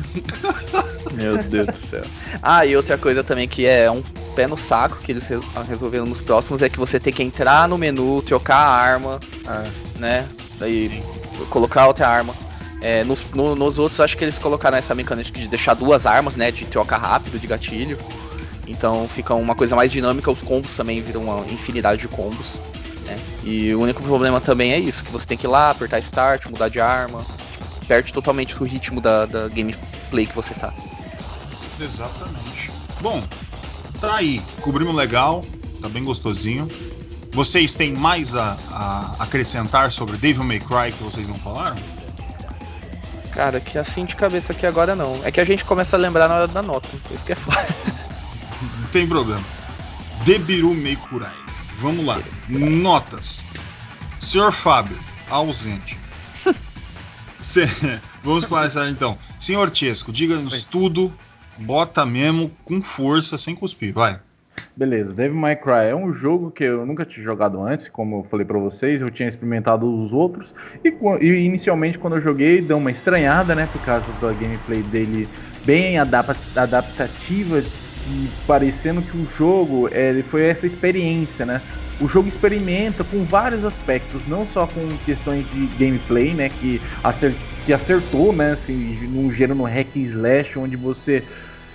Meu Deus do céu. Ah, e outra coisa também que é um pé no saco que eles resolveram nos próximos é que você tem que entrar no menu, trocar a arma, ah. né? Daí colocar outra arma. É, nos, no, nos outros acho que eles colocaram essa mecânica de deixar duas armas, né? De troca rápido de gatilho. Então fica uma coisa mais dinâmica, os combos também viram uma infinidade de combos. Né? E o único problema também é isso, que você tem que ir lá, apertar start, mudar de arma, perde totalmente o ritmo da, da gameplay que você tá. Exatamente. Bom, tá aí, cobrimos legal, tá bem gostosinho. Vocês têm mais a, a acrescentar sobre Devil May Cry que vocês não falaram? Cara, que assim de cabeça aqui agora não. É que a gente começa a lembrar na hora da nota, isso que é foda. não tem problema. Debiru May Kurai. Vamos lá. Notas. Senhor Fábio, ausente. Cê... Vamos começar então. Senhor Tiesco, diga-nos tudo bota mesmo com força, sem cuspir, vai. Beleza, Devil May Cry é um jogo que eu nunca tinha jogado antes, como eu falei para vocês, eu tinha experimentado os outros e, e, inicialmente quando eu joguei deu uma estranhada, né, por causa da gameplay dele bem adap adaptativa e parecendo que o jogo foi essa experiência, né? O jogo experimenta com vários aspectos, não só com questões de gameplay, né, que, acert, que acertou, né, assim, num gênero hack and slash onde você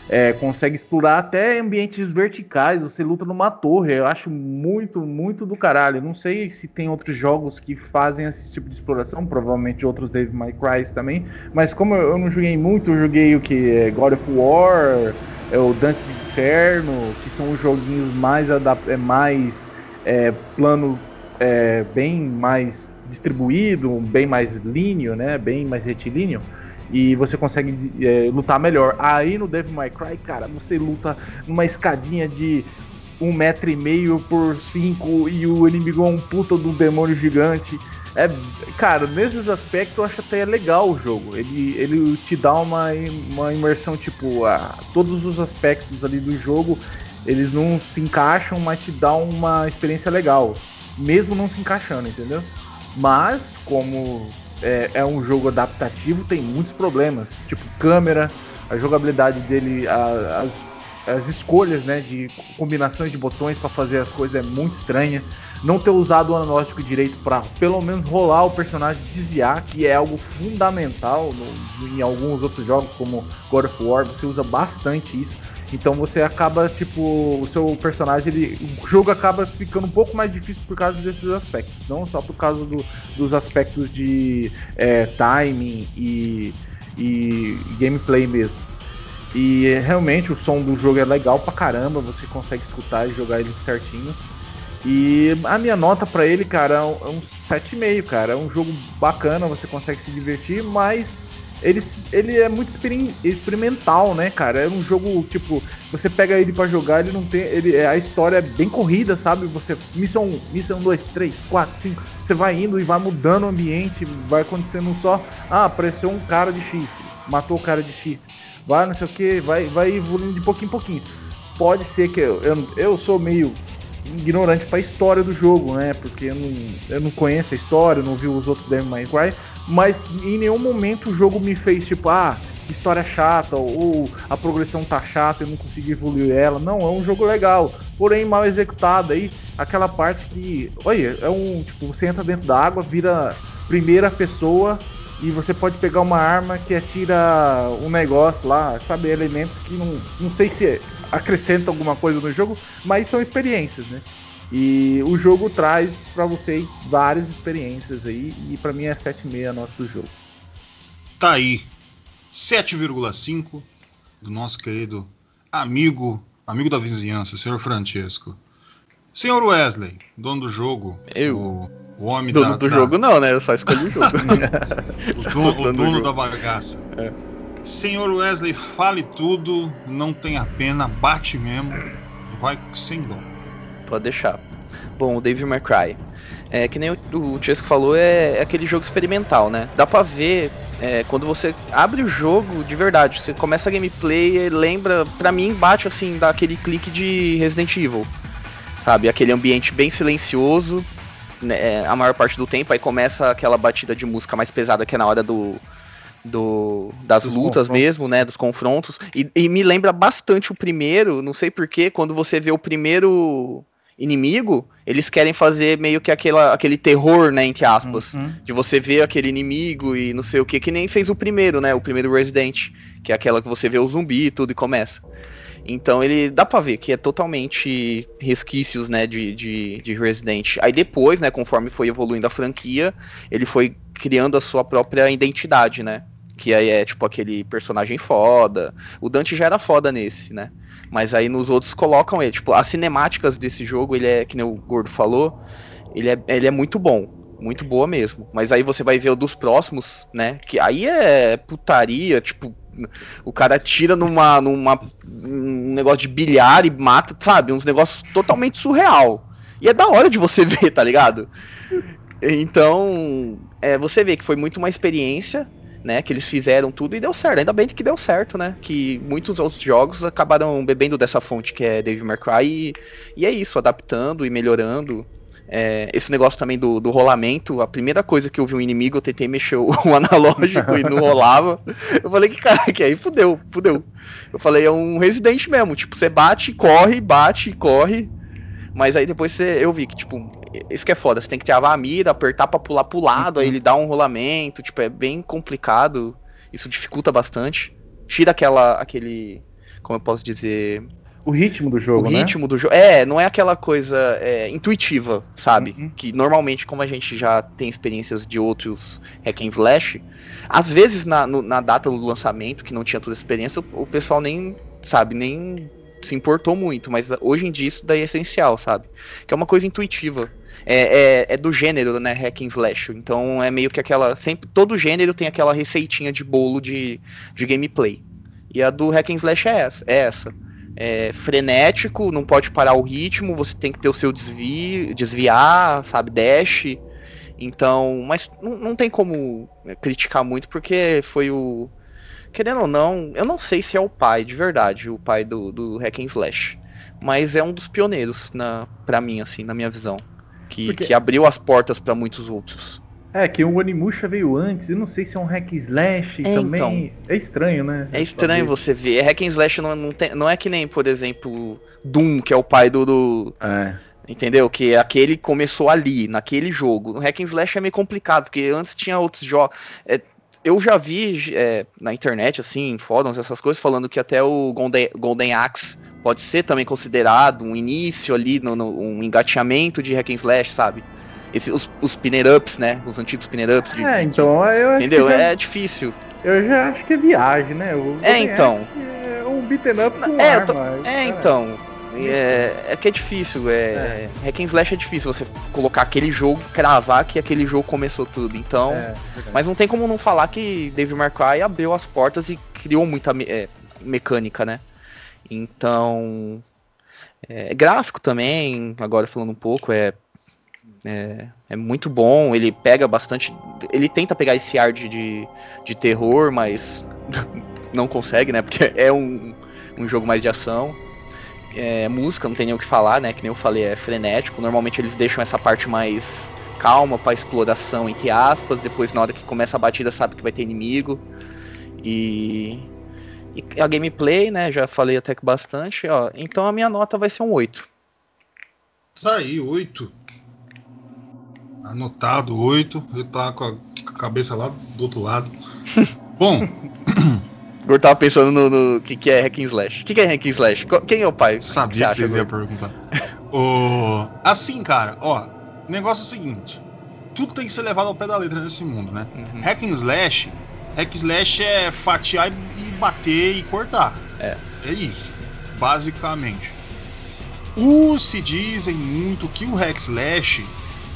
é, consegue explorar até ambientes verticais, você luta numa torre, eu acho muito, muito do caralho. Não sei se tem outros jogos que fazem esse tipo de exploração, provavelmente outros Devil May Cry também, mas como eu não joguei muito, eu joguei o que? É God of War, é o Dante's Inferno, que são os joguinhos mais, é, mais é, plano é, bem mais distribuído, bem mais linear, né? Bem mais retilíneo e você consegue é, lutar melhor. Aí no Devil May Cry, cara, você luta numa escadinha de um metro e meio por cinco e o inimigo é um puta do demônio gigante. É, cara, nesses aspectos eu acho até legal o jogo. Ele, ele te dá uma, uma imersão, tipo, a, todos os aspectos ali do jogo, eles não se encaixam, mas te dá uma experiência legal. Mesmo não se encaixando, entendeu? Mas, como é, é, um jogo adaptativo, tem muitos problemas, tipo câmera, a jogabilidade dele, a, as, as, escolhas né, de combinações de botões para fazer as coisas é muito estranha. Não ter usado o analógico direito para pelo menos rolar o personagem desviar, que é algo fundamental no, em alguns outros jogos, como God of War, você usa bastante isso. Então você acaba, tipo, o seu personagem, ele, o jogo acaba ficando um pouco mais difícil por causa desses aspectos. Não só por causa do, dos aspectos de é, timing e, e gameplay mesmo. E realmente o som do jogo é legal pra caramba, você consegue escutar e jogar ele certinho. E a minha nota para ele, cara, é um 7,5, cara. É um jogo bacana, você consegue se divertir, mas ele, ele é muito experimental, né, cara? É um jogo, tipo, você pega ele para jogar, ele não tem. Ele, a história é bem corrida, sabe? Você. Missão 1, missão 2, 3, 4, 5. Você vai indo e vai mudando o ambiente, vai acontecendo só. Ah, apareceu um cara de chifre, matou o cara de chifre. Vai, não sei o que, vai, vai evoluindo de pouquinho em pouquinho. Pode ser que eu, eu, eu sou meio ignorante para a história do jogo, né? Porque eu não, eu não conheço a história, não vi os outros Devil May Cry, mas em nenhum momento o jogo me fez tipo, ah, história chata ou a progressão tá chata, eu não consegui evoluir ela. Não, é um jogo legal, porém mal executado aí, aquela parte que, olha, é um, tipo, você entra dentro da água, vira primeira pessoa e você pode pegar uma arma que atira um negócio lá, sabe, elementos que não, não sei se acrescenta alguma coisa no jogo, mas são experiências, né? E o jogo traz para você várias experiências aí, e para mim é 7,5 a nota do jogo. Tá aí, 7,5 do nosso querido amigo, amigo da vizinhança, senhor Francesco. Senhor Wesley, dono do jogo, Eu. o, o homem Dono da, do da- jogo não, né? Eu só escolhi o jogo. o dono, o Dono do dono jogo. da bagaça. É. Senhor Wesley, fale tudo, não tenha pena, bate mesmo, vai sem dó. Pode deixar. Bom, o Devil May Cry. É, que nem o, o Chesco falou, é, é aquele jogo experimental, né? Dá pra ver é, quando você abre o jogo de verdade, você começa a gameplay e lembra, pra mim, bate assim, daquele clique de Resident Evil. Sabe? Aquele ambiente bem silencioso, né, a maior parte do tempo, aí começa aquela batida de música mais pesada que é na hora do. do das Dos lutas confrontos. mesmo, né? Dos confrontos. E, e me lembra bastante o primeiro, não sei porquê, quando você vê o primeiro inimigo, eles querem fazer meio que aquela, aquele terror, né, entre aspas. Uhum. De você ver aquele inimigo e não sei o que, que nem fez o primeiro, né? O primeiro Resident, que é aquela que você vê o zumbi e tudo e começa. Então ele dá pra ver que é totalmente resquícios, né, de, de, de Resident. Aí depois, né, conforme foi evoluindo a franquia, ele foi criando a sua própria identidade, né? Que aí é tipo aquele personagem foda. O Dante já era foda nesse, né? Mas aí nos outros colocam ele. Tipo, as cinemáticas desse jogo, ele é, que nem o Gordo falou, ele é, ele é muito bom. Muito boa mesmo. Mas aí você vai ver o dos próximos, né? Que aí é putaria, tipo, o cara tira numa, numa um negócio de bilhar e mata, sabe? Uns negócios totalmente surreal. E é da hora de você ver, tá ligado? Então, é, você vê que foi muito uma experiência, né? Que eles fizeram tudo e deu certo. Ainda bem que deu certo, né? Que muitos outros jogos acabaram bebendo dessa fonte que é Devil May Cry e, e é isso, adaptando e melhorando. É, esse negócio também do, do rolamento, a primeira coisa que eu vi um inimigo, eu tentei mexer o, o analógico e não rolava. Eu falei que cara, que aí fudeu, fudeu. Eu falei, é um residente mesmo, tipo, você bate, corre, bate, corre. Mas aí depois você, eu vi que, tipo, isso que é foda, você tem que travar a mira, apertar pra pular pro lado, aí ele dá um rolamento, tipo, é bem complicado. Isso dificulta bastante. Tira aquela, aquele como eu posso dizer, O ritmo do jogo, o né? ritmo do jogo. É, não é aquela coisa é, intuitiva, sabe? Uhum. Que normalmente, como a gente já tem experiências de outros hack and slash, às vezes na, no- na data do lançamento, que não tinha toda essa experiência, o pessoal nem, sabe, nem se importou muito. Mas hoje em dia isso daí é essencial, sabe? Que é uma coisa intuitiva. É, é, é do gênero, né, hack and slash. Então é meio que aquela. Sempre, todo gênero tem aquela receitinha de bolo de, de gameplay. E a do hack and slash é essa. É essa é, frenético, não pode parar o ritmo, você tem que ter o seu desvio, desviar, sabe, dash. Então, mas não, não tem como é, criticar muito porque foi o querendo ou não, eu não sei se é o pai de verdade, o pai do, do hack and slash, mas é um dos pioneiros na para mim assim, na minha visão, que, Porque- que abriu as portas para muitos outros. É, que o Onimusha veio antes, eu não sei se é um hack and slash É, também. É estranho, né? É estranho você ver, hack and slash não, não, tem- não é que nem, por exemplo, Doom, que é o pai do- do, É. Entendeu? Que aquele começou ali, naquele jogo. No Hack and Slash é meio complicado, porque antes tinha outros jogos. É, eu já vi é, na internet, assim, em fóruns, essas coisas, falando que até o Golden, Golden Axe pode ser também considerado um início ali, no, no- um engateamento de Hack and Slash, sabe? Esse, os, os pinner-ups, né? Os antigos pinner-ups. de- É, de- então eu acho Entendeu? já, É difícil. eu já acho que é viagem, né? O É, então. É um beaten up com É, arma. cara. É, então. É, é que é difícil. É, Hack and Slash é difícil você colocar aquele jogo e cravar que aquele jogo começou tudo. Então. É. Mas não tem como não falar que Dave May Cry abriu as portas e criou muita me- é, mecânica, né? Então. É, gráfico também, agora falando um pouco, é, é. é muito bom. Ele pega bastante. Ele tenta pegar esse ar de, de, de terror, mas não consegue, né? Porque é um, um jogo mais de ação. É, música, não tem nem o que falar, né? Que nem eu falei, é frenético. Normalmente eles deixam essa parte mais calma para exploração, entre aspas. Depois, na hora que começa a batida, sabe que vai ter inimigo. E, e a gameplay, né? Já falei até que bastante. Ó, então a minha nota vai ser um 8. Tá aí, 8. Anotado, 8. Ele tá com a cabeça lá do outro lado. Bom, Eu tava pensando no, no que, que é Hack and Slash. O que, que é Hack and Slash? Quem é o pai? sabia que Você vocês iam perguntar. O- Assim, cara, ó. O negócio é o seguinte: tudo tem que ser levado ao pé da letra nesse mundo, né? Uhum. Hack and slash. Hack slash é fatiar e bater e cortar. É. É isso, basicamente. Os se dizem muito que o hack slash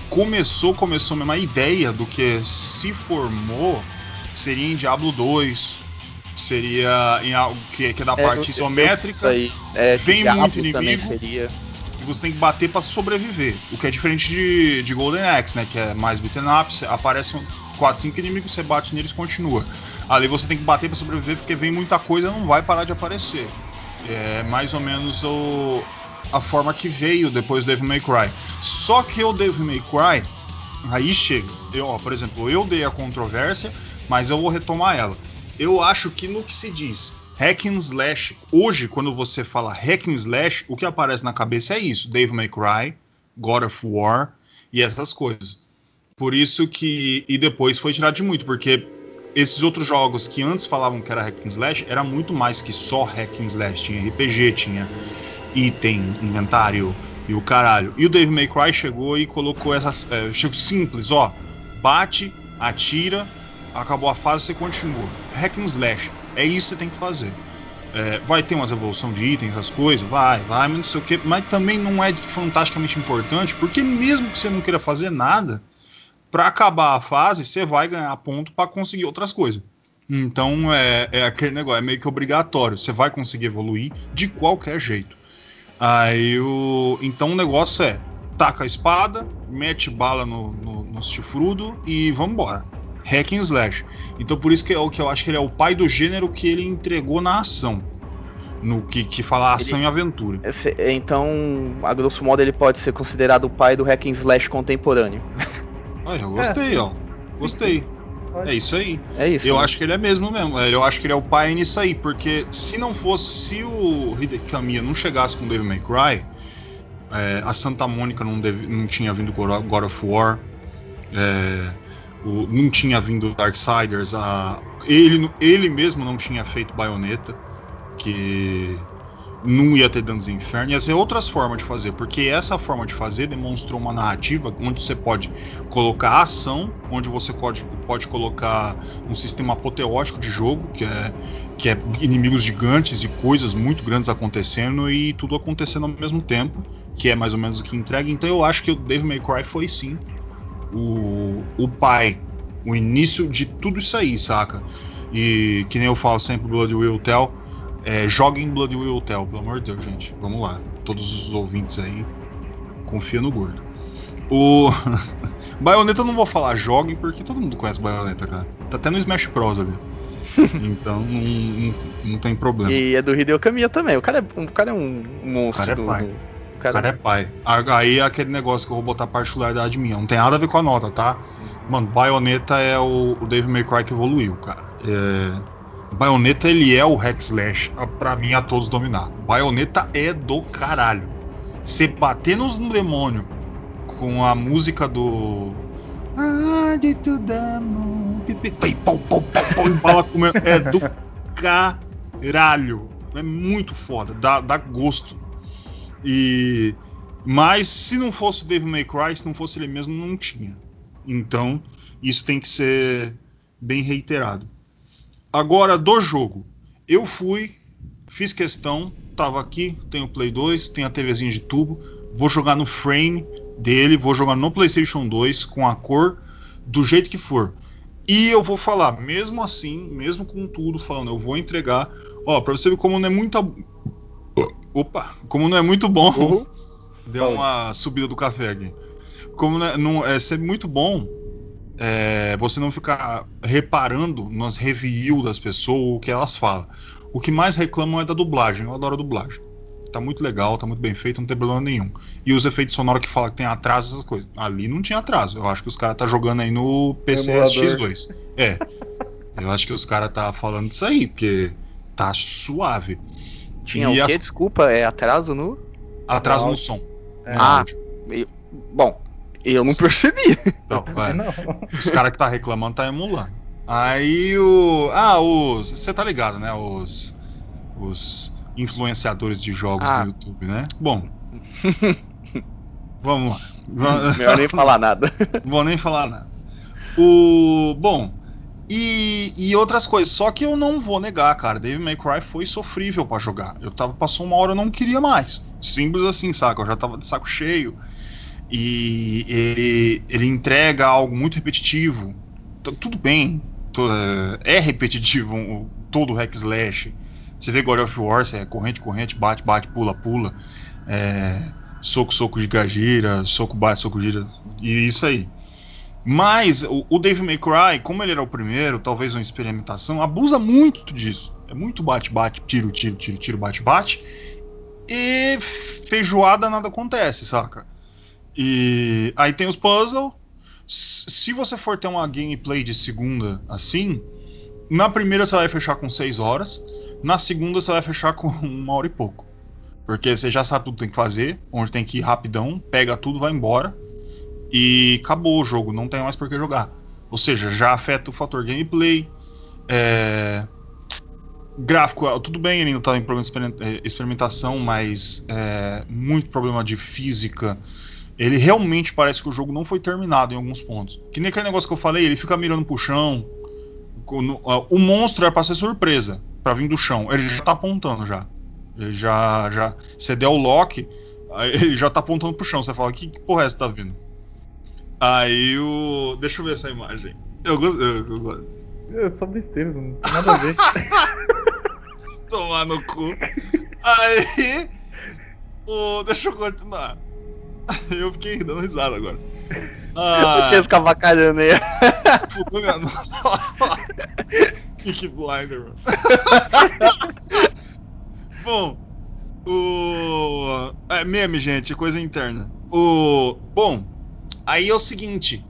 começou, começou mesmo a ideia do que se formou seria em Diablo 2, seria em algo que, que é da É, parte eu- isométrica Isso aí. É, Vem muito inimigo. seria. e você tem que bater pra sobreviver. O que é diferente de, de Golden Axe, né? Que é mais beaten up, você- aparecem 4, 5 inimigos, você bate neles continua. Ali você tem que bater pra sobreviver porque vem muita coisa não vai parar de aparecer. É mais ou menos o, a forma que veio depois do Devil May Cry. Só que o Devil May Cry, aí chega. Eu, ó, por exemplo, eu dei a controvérsia, mas eu vou retomar ela. Eu acho que no que se diz hack and slash, hoje quando você fala hack and slash, o que aparece na cabeça é isso, Devil May Cry, God of War e essas coisas. Por isso que e depois foi tirado de muito, porque esses outros jogos que antes falavam que era hack and slash era muito mais que só hack and slash, tinha RPG, tinha item, inventário e o caralho. E o Devil May Cry chegou e colocou essas, é, chegou simples, ó, bate, atira, acabou a fase, você continua. Hack and slash, é isso que você tem que fazer. É, vai ter umas evolução de itens, essas coisas, vai, vai, mas não sei o que, mas também não é fantasticamente importante, porque mesmo que você não queira fazer nada, para acabar a fase, você vai ganhar ponto para conseguir outras coisas. Então é, é aquele negócio, é meio que obrigatório. Você vai conseguir evoluir de qualquer jeito. Aí o. Então o negócio é taca a espada, mete bala no, no, no chifrudo e vambora. Hack and slash. Então por isso que, é o que eu acho que ele é o pai do gênero que ele entregou na ação. No que, que fala ação e aventura. Esse- Então, a grosso modo, ele pode ser considerado o pai do Hack and Slash contemporâneo. Ah, eu gostei, ó. Gostei. É isso aí. É isso. Eu né? acho que ele é mesmo mesmo. Eu acho que ele é o pai nisso aí, porque se não fosse, se o Hideki Kamiya não chegasse com Devil May Cry, é, a Santa Mônica não, deve- não tinha vindo God of War, é, o- não tinha vindo Darksiders, a, ele, ele mesmo não tinha feito Bayonetta, porque não ia ter Dantes Inferno, ia ser outras formas de fazer, porque essa forma de fazer demonstrou uma narrativa onde você pode colocar ação, onde você pode, pode colocar um sistema apoteótico de jogo, que é, que é inimigos gigantes e coisas muito grandes acontecendo e tudo acontecendo ao mesmo tempo, que é mais ou menos o que entrega. Então eu acho que o Devil May Cry foi sim o, o pai, o início de tudo isso aí, saca? E que nem eu falo sempre, Blood Will Tell é, joguem Blood Will Tell, pelo amor de Deus, gente. Vamos lá. Todos os ouvintes aí, confia no gordo. O. Bayonetta eu não vou falar joguem, porque todo mundo conhece Bayonetta, cara. Tá até no Smash Bros ali. então não, não, não, tem problema. E é do Hideo Kamiya também. O cara é, o cara é um monstro. O cara é do, pai. do- O cara é pai. Aí é aquele negócio que eu vou botar particularidade minha. Não tem nada a ver com a nota, tá? Mano, Bayonetta é o, o Devil May Cry que evoluiu, cara. É... Bayonetta ele é o hack slash a- pra mim a todos dominar. Bayonetta é do caralho. Você bater nos no demônio com a música do Ah, de comendo. É do caralho. É muito foda, dá, dá gosto. E mas se não fosse o Devil May Cry, se não fosse ele mesmo, não tinha. Então, isso tem que ser bem reiterado. Agora do jogo. Eu fui, fiz questão, tava aqui, tenho o Play 2, tenho a TVzinha de tubo, vou jogar no frame dele, vou jogar no PlayStation 2 com a cor do jeito que for. E eu vou falar, mesmo assim, mesmo com tudo falando, eu vou entregar, ó, para você ver como não é muito Opa, como não é muito bom. Uhum. Deu uma subida do café aqui. Como não é, não, é sempre muito bom é, você não ficar reparando nas reviews das pessoas o que elas falam. O que mais reclamam é da dublagem. Eu adoro a dublagem. Tá muito legal, tá muito bem feito, não tem problema nenhum. E os efeitos sonoros que fala que tem atraso, essas coisas. Ali não tinha atraso. Eu acho que os caras tá jogando aí no PCS X2. É. Eu acho que os caras tá falando disso aí, porque tá suave. Tinha E o quê? as- Desculpa, é atraso no. Atraso No no som. É. no Ah. áudio. Bom, eu não percebi. Então, é. Não. Os caras que tá reclamando tá emulando. Aí o. Ah, os. Você tá ligado, né? Os. Os influenciadores de jogos Ah. do YouTube, né? Bom. Vamos lá. Melhor nem falar nada. Não vou nem falar nada. O. Bom. E, e outras coisas. Só que eu não vou negar, cara. Devil May Cry foi sofrível pra jogar. Eu tava. Passou uma hora eu não queria mais. Simples assim, saca? Eu já tava de saco cheio. E ele, ele entrega algo muito repetitivo. T- Tudo bem. to- É repetitivo todo o hack slash. Você vê God of War, é corrente, corrente, bate, bate, pula, pula. É, soco, soco de gagira, soco, bate, soco, gira. E isso aí. Mas o, o Devil May Cry, como ele era o primeiro, talvez uma experimentação, abusa muito disso. É muito bate, bate, tiro, tiro, tiro, tiro, bate, bate. E feijoada nada acontece, saca? E aí tem os puzzles. Se você for ter uma gameplay de segunda assim, na primeira você vai fechar com 6 horas, na segunda você vai fechar com uma hora e pouco. Porque você já sabe tudo que tem que fazer, onde tem que ir rapidão, pega tudo, vai embora. E acabou o jogo, não tem mais por que jogar. Ou seja, já afeta o fator gameplay. É... Gráfico, ah, tudo bem, ele ainda está em problema de eh, experimentação, mas é, muito problema de física. Ele realmente parece que o jogo não foi terminado em alguns pontos. Que nem aquele negócio que eu falei, ele fica mirando pro chão. Ah, O monstro é pra ser surpresa, pra vir do chão. Ele já tá apontando já. Ele já. já você der o lock, ele já tá apontando pro chão. Você fala, que, que porra é essa tá vindo? Aí o. Deixa eu ver essa imagem. Eu gosto. Eu, eu gosto. É só besteira, não tem nada a ver. Tomar no cu. Aí. O, deixa eu continuar. Eu fiquei dando risada agora. Ah, Tinha ficava avacalhando aí. Fudeu minha Peaky Blinder, mano. Bom, o. É meme, gente, coisa interna. O. Bom, aí é o seguinte.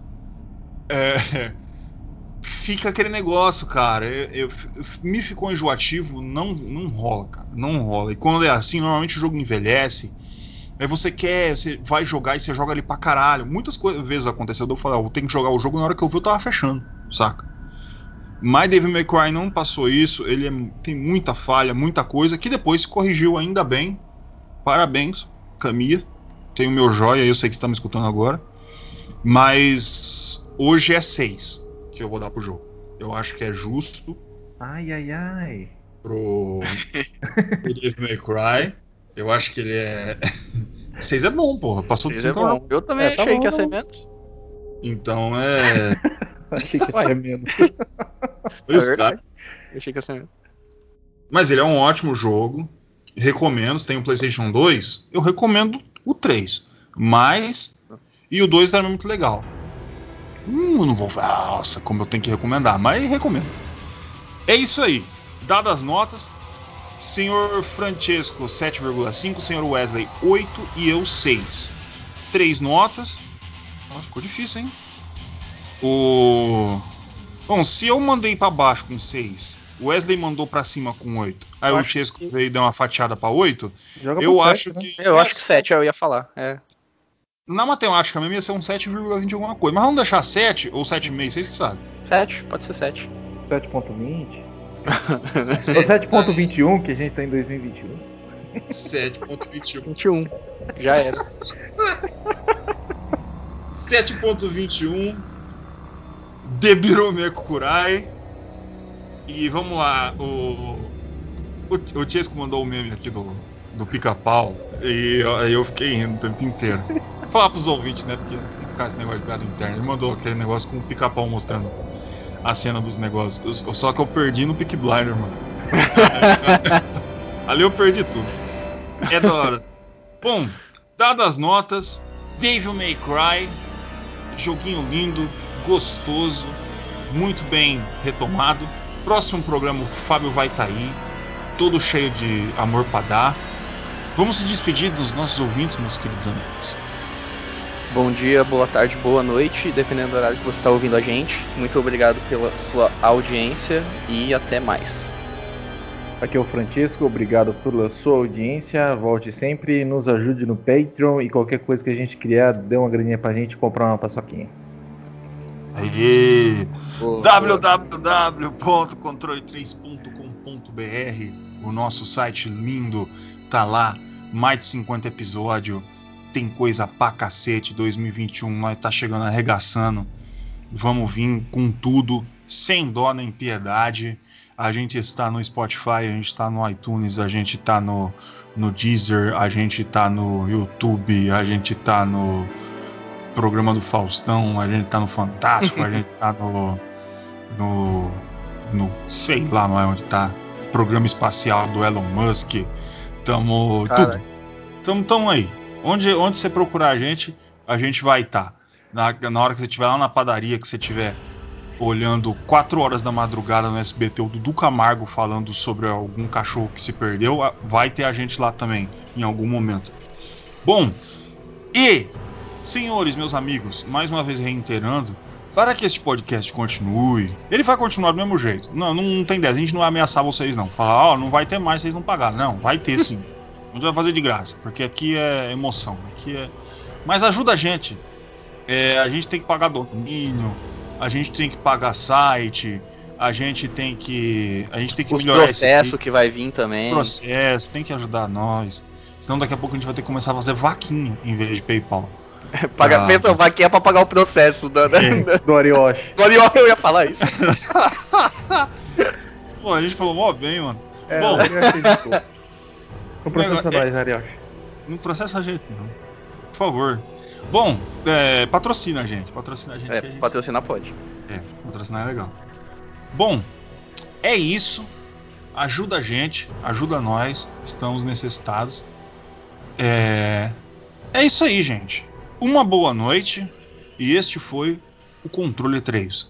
É. Fica aquele negócio, cara. Eu, eu- me ficou enjoativo, não, não rola, cara. Não rola. E quando é assim, normalmente o jogo envelhece. Aí você quer, você vai jogar e você joga ali pra caralho. Muitas vezes aconteceu, eu falei, ó, eu tenho que jogar o jogo na hora que eu vi eu tava fechando, saca? Mas Devil May Cry não passou isso, ele é- tem muita falha, muita coisa, que depois se corrigiu ainda bem. Parabéns, Camille. Tem o meu joia, eu sei que você tá me escutando agora. Mas hoje é 6 que eu vou dar pro jogo. Eu acho que é justo Ai, ai, ai. pro, pro Devil May Cry. Eu acho que ele é. 6 é bom, porra. Passou de Isso é 5 bom. Eu também É, tá achei bom, que ia tá ser menos. Então é. Achei que ia menos. É Isso, verdade. cara. Eu achei que ia ser menos. Mas ele é um ótimo jogo. Recomendo. Se tem o PlayStation 2, eu recomendo o 3. Mas. E o 2 também é muito legal. Hum, eu não vou falar, nossa, como eu tenho que recomendar, mas recomendo. É isso aí. Dadas as notas, senhor Francesco 7,5, senhor Wesley 8 e eu 6. Três notas. Nossa, ficou difícil, hein? O. Bom, se eu mandei pra baixo com 6, o Wesley mandou pra cima com 8, aí Eu o acho Chesco que- veio deu uma fatiada pra 8, Joga eu acho sete, né? que. Eu é, acho que 7 eu ia falar. É. Na matemática mesmo ia ser um 7,20 alguma coisa. Mas vamos deixar 7 ou 7,5, vocês que sabem. 7, pode ser 7. 7.20. Ou 7.21, que a gente tá em 2021. 7,21. 21. Já era. 7.21 Debirome Kukurai. E vamos lá, o. O, o Chesco mandou o meme aqui do, do pica-pau. E eu, aí eu fiquei rindo o tempo inteiro. Vou falar pros ouvintes, né? Porque não ficar esse negócio de piada interna. Ele mandou aquele negócio com o pica-pau mostrando a cena dos negócios. Eu- só que eu perdi no Pick Blinder, mano. Ali eu perdi tudo. É da hora. Bom, dadas as notas, Devil May Cry, joguinho lindo, gostoso, muito bem retomado. Próximo programa o Fábio vai estar aí, todo cheio de amor pra dar. Vamos se despedir dos nossos ouvintes, meus queridos amigos. Bom dia, boa tarde, boa noite, dependendo do horário que você está ouvindo a gente. Muito obrigado pela sua audiência e até mais. Aqui é o Francisco, obrigado pela sua audiência. Volte sempre, nos ajude no Patreon e qualquer coisa que a gente criar, dê uma graninha pra gente comprar uma paçoquinha. Aê! Boa, www.controle3.com.br O nosso site lindo tá lá, mais de 50 episódios, tem coisa pra cacete. 2021 nós tá chegando arregaçando. Vamos vir com tudo, sem dó nem piedade. A gente está no Spotify, a gente está no iTunes, a gente tá no, no Deezer, a gente tá no YouTube, a gente tá no programa do Faustão, a gente tá no Fantástico, a gente tá no. no. no. sei lá mais onde tá. Programa espacial do Elon Musk. Tamo. Cara. tudo. Tamo, tamo aí. Onde, onde você procurar a gente, a gente vai estar. Na, na hora que você estiver lá na padaria, que você estiver olhando 4 horas da madrugada no SBT, o Dudu Camargo falando sobre algum cachorro que se perdeu, vai ter a gente lá também, em algum momento. Bom, e Senhores, meus amigos, mais uma vez reiterando, para que este podcast continue, ele vai continuar do mesmo jeito. Não, não, não tem 10, a gente não vai ameaçar vocês não. Falar, ó, não vai ter mais, vocês não pagaram. Não, vai ter sim. A gente vai fazer de graça, porque aqui é emoção, aqui é. Mas ajuda a gente. É, a gente tem que pagar domínio, a gente tem que pagar site, a gente tem que. A gente tem que Os melhorar esse processos que vai vir também. processo, tem que ajudar nós. Senão daqui a pouco a gente vai ter que começar a fazer vaquinha em vez de PayPal. Paga, Ah. pensa, é pra pagar o processo da, da, É. da- Do Arioshi. do Ariel, eu ia falar isso. Pô, a gente falou mó bem, mano. É, Bom. Não processa Negócio- nós, Arioshi. Não processa a gente, não. Por favor. Bom, é, patrocina a gente. Patrocina a gente. É, que a gente patrocinar pode. É, patrocinar é legal. Bom, é isso. Ajuda a gente, ajuda nós. Estamos necessitados. É, é isso aí, gente. Uma boa noite. E este foi o Controle 3.